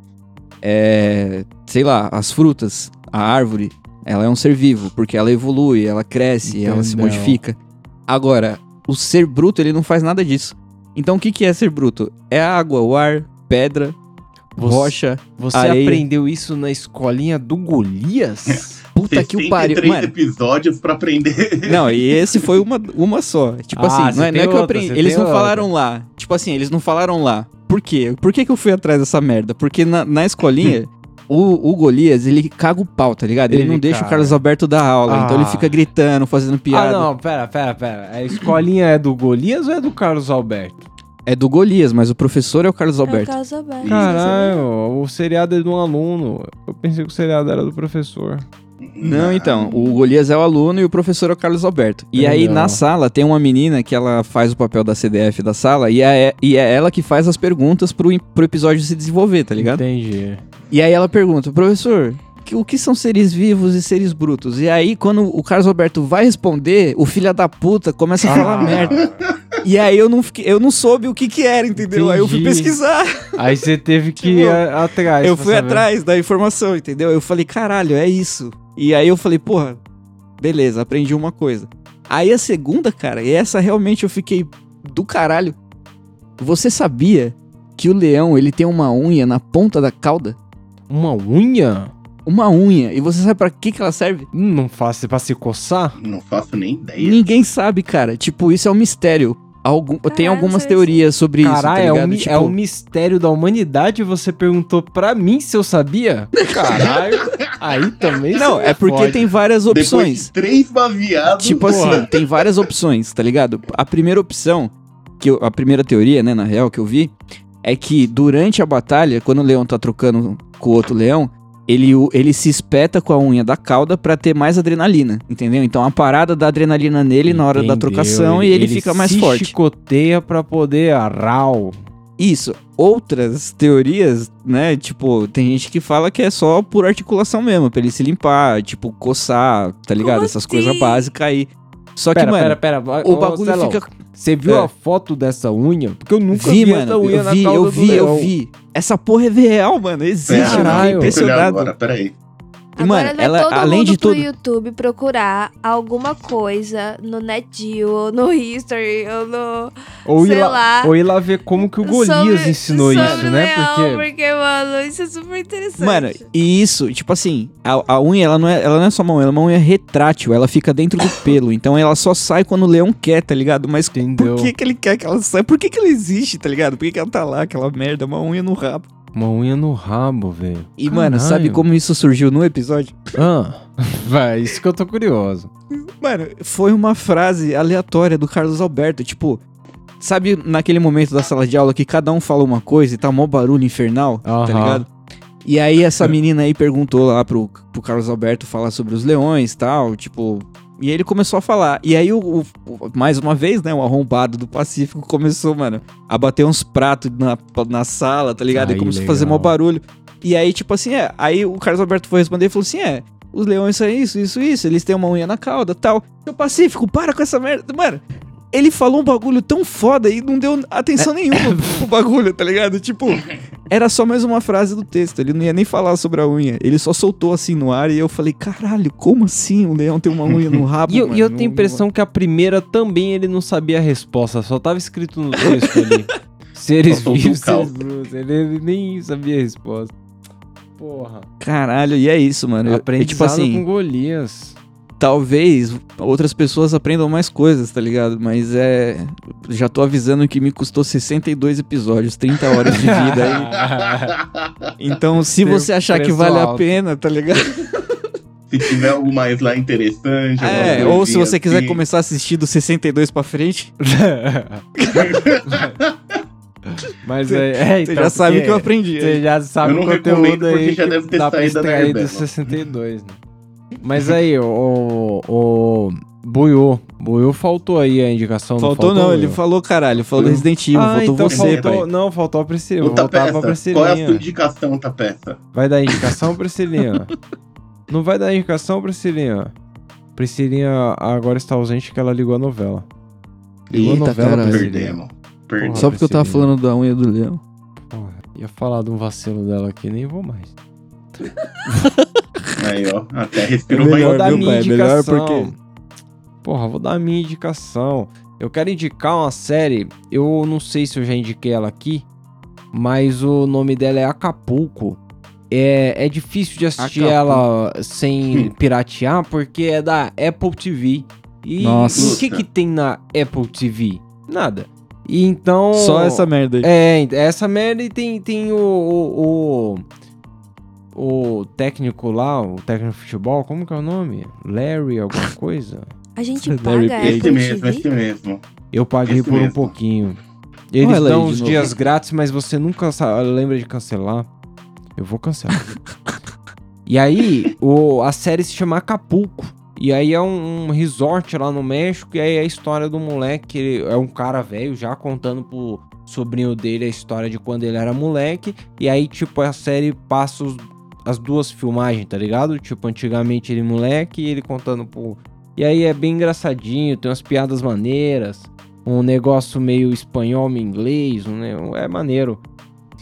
É, sei lá, as frutas, a árvore, ela é um ser vivo porque ela evolui, ela cresce, ela se Entendeu. modifica. Agora, o ser bruto, ele não faz nada disso. Então, o que, que é ser bruto? É a água, o ar, pedra, Você- rocha. Você areia. aprendeu isso na escolinha do Golias? Puta que o pariu. 63 Mano, episódios pra aprender. não, e esse foi uma, uma só. Tipo Ah, assim, não é, não é que eu outra, aprendi. Eles não outra. falaram lá. Tipo assim, eles não falaram lá. Por quê? Por que, que eu fui atrás dessa merda? Porque na, na escolinha, o, o Golias, ele caga o pau, tá ligado? Ele, Ele não deixa caga. o Carlos Alberto dar aula. Então ele Ah. fica gritando, fazendo piada. Ah, não, pera, pera, pera. A escolinha é do Golias ou é do Carlos Alberto? É do Golias, mas o professor é o Carlos É o Alberto. Carlos Alberto. Caralho, o seriado é de um aluno. Eu pensei que o seriado era do professor. Não, então, o Golias é o aluno e o professor é o Carlos Alberto. E aí Legal. na sala tem uma menina que ela faz o papel da CDF da sala e é, e é ela que faz as perguntas pro, pro episódio se desenvolver, tá ligado? Entendi. E aí ela pergunta, professor, o que são seres vivos e seres brutos? E aí quando o Carlos Alberto vai responder, o filho da puta começa a falar merda. E aí eu não, fiquei, eu não soube o que que era, entendeu? Aí eu fui Entendi. pesquisar. Aí você teve que Tipo, ir a- atrás. eu pra fui saber. atrás da informação, entendeu? Eu falei, caralho, é isso. E aí eu falei, porra, beleza, aprendi uma coisa. Aí a segunda, cara, e essa realmente eu fiquei do caralho. Você sabia que o leão, ele tem uma unha na ponta da cauda? Uma unha? Uma unha. E você sabe pra que que ela serve? Não faço pra se coçar? Não faço nem ideia. Ninguém sabe, cara. Tipo, isso é um mistério. Algum, tem Caralho, algumas teorias sobre isso, Caralho, tá é, um, tipo, é um mistério da humanidade. Você perguntou pra mim se eu sabia? Caralho. Aí também. Não, é porque fode. tem várias opções. de três baseados. Tipo Porra. assim, tem várias opções, tá ligado? A primeira opção, que eu- a primeira teoria, né, na real, que eu vi, é que durante a batalha, quando o leão tá trocando com o outro leão, ele, ele se espeta com a unha da cauda pra ter mais adrenalina, entendeu? Então a parada da adrenalina nele na hora da Entendeu? trocação e ele, fica mais se forte. chicoteia pra poder arral. Isso. Outras teorias, né? Tipo, tem gente que fala que é só por articulação mesmo, pra ele se limpar, tipo, coçar, tá ligado? Essas assim? coisas básicas aí. Só que, Pera, mano, pera, pera. o bagulho fica Você viu É. a foto dessa unha? Porque eu nunca vi, vi, essa mano. unha Eu na vi, cauda eu do vi, eu vi. Essa porra é real, mano. Existe. Caralho. vou olhar impressionado. Agora, peraí. E, mano, Agora vai ela, todo além mundo de pro tudo. YouTube procurar alguma coisa no NetGeo, ou no History, ou no... Ou ir, Sei lá, lá. ou ir lá ver como que o Golias sobre- ensinou sobre isso, né? leão, Porque porque, mano, isso é super interessante. Mano, e isso, tipo assim, a, a unha, ela não, é, ela não é só uma unha, ela é uma unha retrátil, ela fica dentro do pelo. Então ela só sai quando o leão quer, tá ligado? Mas Entendeu? por que, que ele quer que ela saia? Por que, que ela existe, tá ligado? Por que, que ela tá lá, aquela merda, uma unha no rabo? Uma unha no rabo, velho. E, mano, Caralho. sabe como isso surgiu no episódio? Ah, vai, isso que eu tô curioso. Mano, foi uma frase aleatória do Carlos Alberto, tipo. Sabe naquele momento da sala de aula que cada um fala uma coisa e tá mó barulho infernal, tá Aham. ligado? E aí essa menina aí perguntou lá pro, pro Carlos Alberto falar sobre os leões e tal, tipo... E ele começou a falar. E aí, o, o- mais uma vez, né, o arrombado do Pacífico começou, mano, a bater uns pratos na, na sala, tá ligado? Aí, e começou legal. a fazer mó barulho. E aí, tipo assim, é. Aí o Carlos Alberto foi responder e falou assim: é, os leões são isso, isso, isso, eles têm uma unha na cauda tal. O Pacífico, para com essa merda. Mano, ele falou um bagulho tão foda e não deu atenção nenhuma pro bagulho, tá ligado? Tipo, era só mais uma frase do texto. Ele não ia nem falar sobre a unha. Ele só soltou assim no ar e eu falei: caralho, como assim o leão tem uma unha no rabo? E eu, e eu mano? tenho a impressão que a primeira também ele não sabia a resposta, só tava escrito no texto ali. Seres vivos, seres brutos. Ele, ele nem sabia a resposta. Porra. Caralho, e é isso, mano. Eu- Aprendizado e, tipo assim, com Golias. Talvez outras pessoas aprendam mais coisas, tá ligado? Mas é. Já tô avisando que me custou 62 episódios, 30 horas de vida aí. Então, se Tem você achar que vale a alto. pena, tá ligado? Se tiver algo mais lá interessante. É, ou se você quiser assim. começar a assistir do 62 pra frente, Mas é, é, você então, já sabe o porque que eu aprendi. Você já sabe Eu o não recomendo conteúdo porque aí já que deve ter dá pra saído da extrair do Nerdela. 62, né? Mas aí, o, o Buiô, Buiô faltou aí a indicação. Faltou não, ele Buiô? falou caralho, falou do Resident Evil, Ah, faltou então você, faltou, pai. Não, faltou a Priscila. Tapeça, qual é a Priscilinha. sua indicação, Tapeça? Vai dar indicação, Priscilinha? Não vai dar indicação, Priscilinha? Priscilinha agora está ausente que ela ligou a novela. Ligou Eita, a novela, caralho. Priscilinha. Perdemos. Perdemos. Só porque eu tava Priscilinha. falando da unha do leão. Porra, ia falar de um vacilo dela aqui, nem vou mais. Aí, ó. Até respirou É mais. melhor, vou dar viu, minha pai? Melhor indicação. porque- Porra, vou dar a minha indicação. Eu quero indicar uma série. Eu não sei se eu já indiquei ela aqui, mas o nome dela é Acapulco. É, é difícil de assistir Acapulco. ela sem piratear, porque é da Apple TV. E Nossa. o que que tem na Apple TV? Nada. E então... Só essa merda aí. É, essa merda e tem, tem o, o, o, o técnico lá, o técnico de futebol, como que é o nome? Larry, alguma coisa? A gente Larry paga. Esse mesmo, esse mesmo. Eu paguei Esse por um mesmo. pouquinho. Eles Olha dão novo. dias grátis, mas você nunca lembra de cancelar. Eu vou cancelar. e aí, o, a série se chama Acapulco. E aí é um, um resort lá no México. E aí é a história do moleque. Ele é um cara velho já contando pro sobrinho dele a história de quando ele era moleque. E aí, tipo, a série passa os- as duas filmagens, tá ligado? Tipo, antigamente ele moleque e ele contando pro. E aí é bem engraçadinho, tem umas piadas maneiras. Um negócio meio espanhol, meio inglês. Um, ne- é maneiro.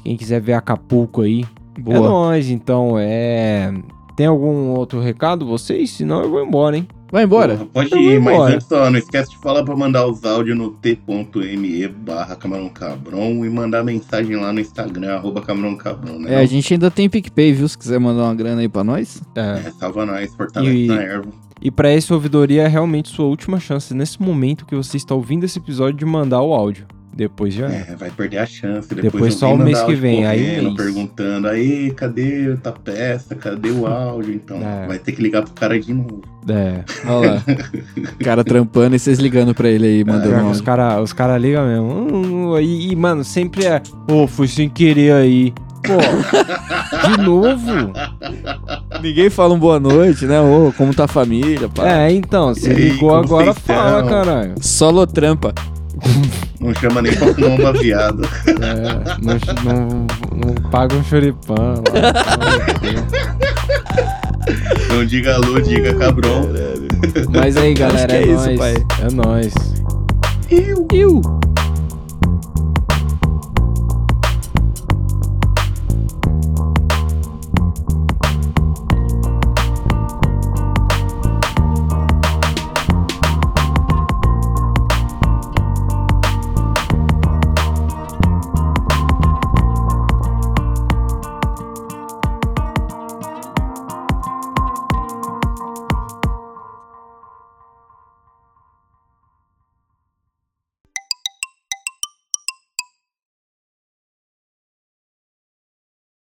Quem quiser ver Acapulco aí. É Boa. nóis, então. É. Tem algum outro recado, vocês? Senão eu vou embora, hein? Vai embora. Porra, pode vou ir, mas embora. antes só, não esquece de falar pra mandar os áudios no t.me barra Camarão Cabron e mandar mensagem lá no Instagram, arroba Camarão Cabron, né? É, a gente ainda tem PicPay, viu? Se quiser mandar uma grana aí pra nós. É. É, salva nós, fortalece E- na erva. E pra esse ouvidoria é realmente sua última chance nesse momento que você está ouvindo esse episódio de mandar o áudio. Depois já. é. É, vai perder a chance. Depois, Depois só o mês que vem, aí um perguntando, aí, cadê o peça? Cadê o áudio? Então, É. vai ter que ligar pro cara de novo. É. Olha lá. o cara trampando e vocês ligando pra ele aí, mandando um os caras os cara ligam mesmo. Hum, e, e, mano, sempre é. Ô, fui sem querer aí. Pô, de novo? Ninguém fala um boa noite, né? Ô, como tá a família, pá. É, então, você ligou agora, fala, caralho. Solo trampa. Não chama nem pra fumar um baseado. É, não, não, não paga um choripã lá. Não diga alô, diga cabron. Mas aí, galera, é, é isso, nóis. pai. É nóis. Eu. Iu.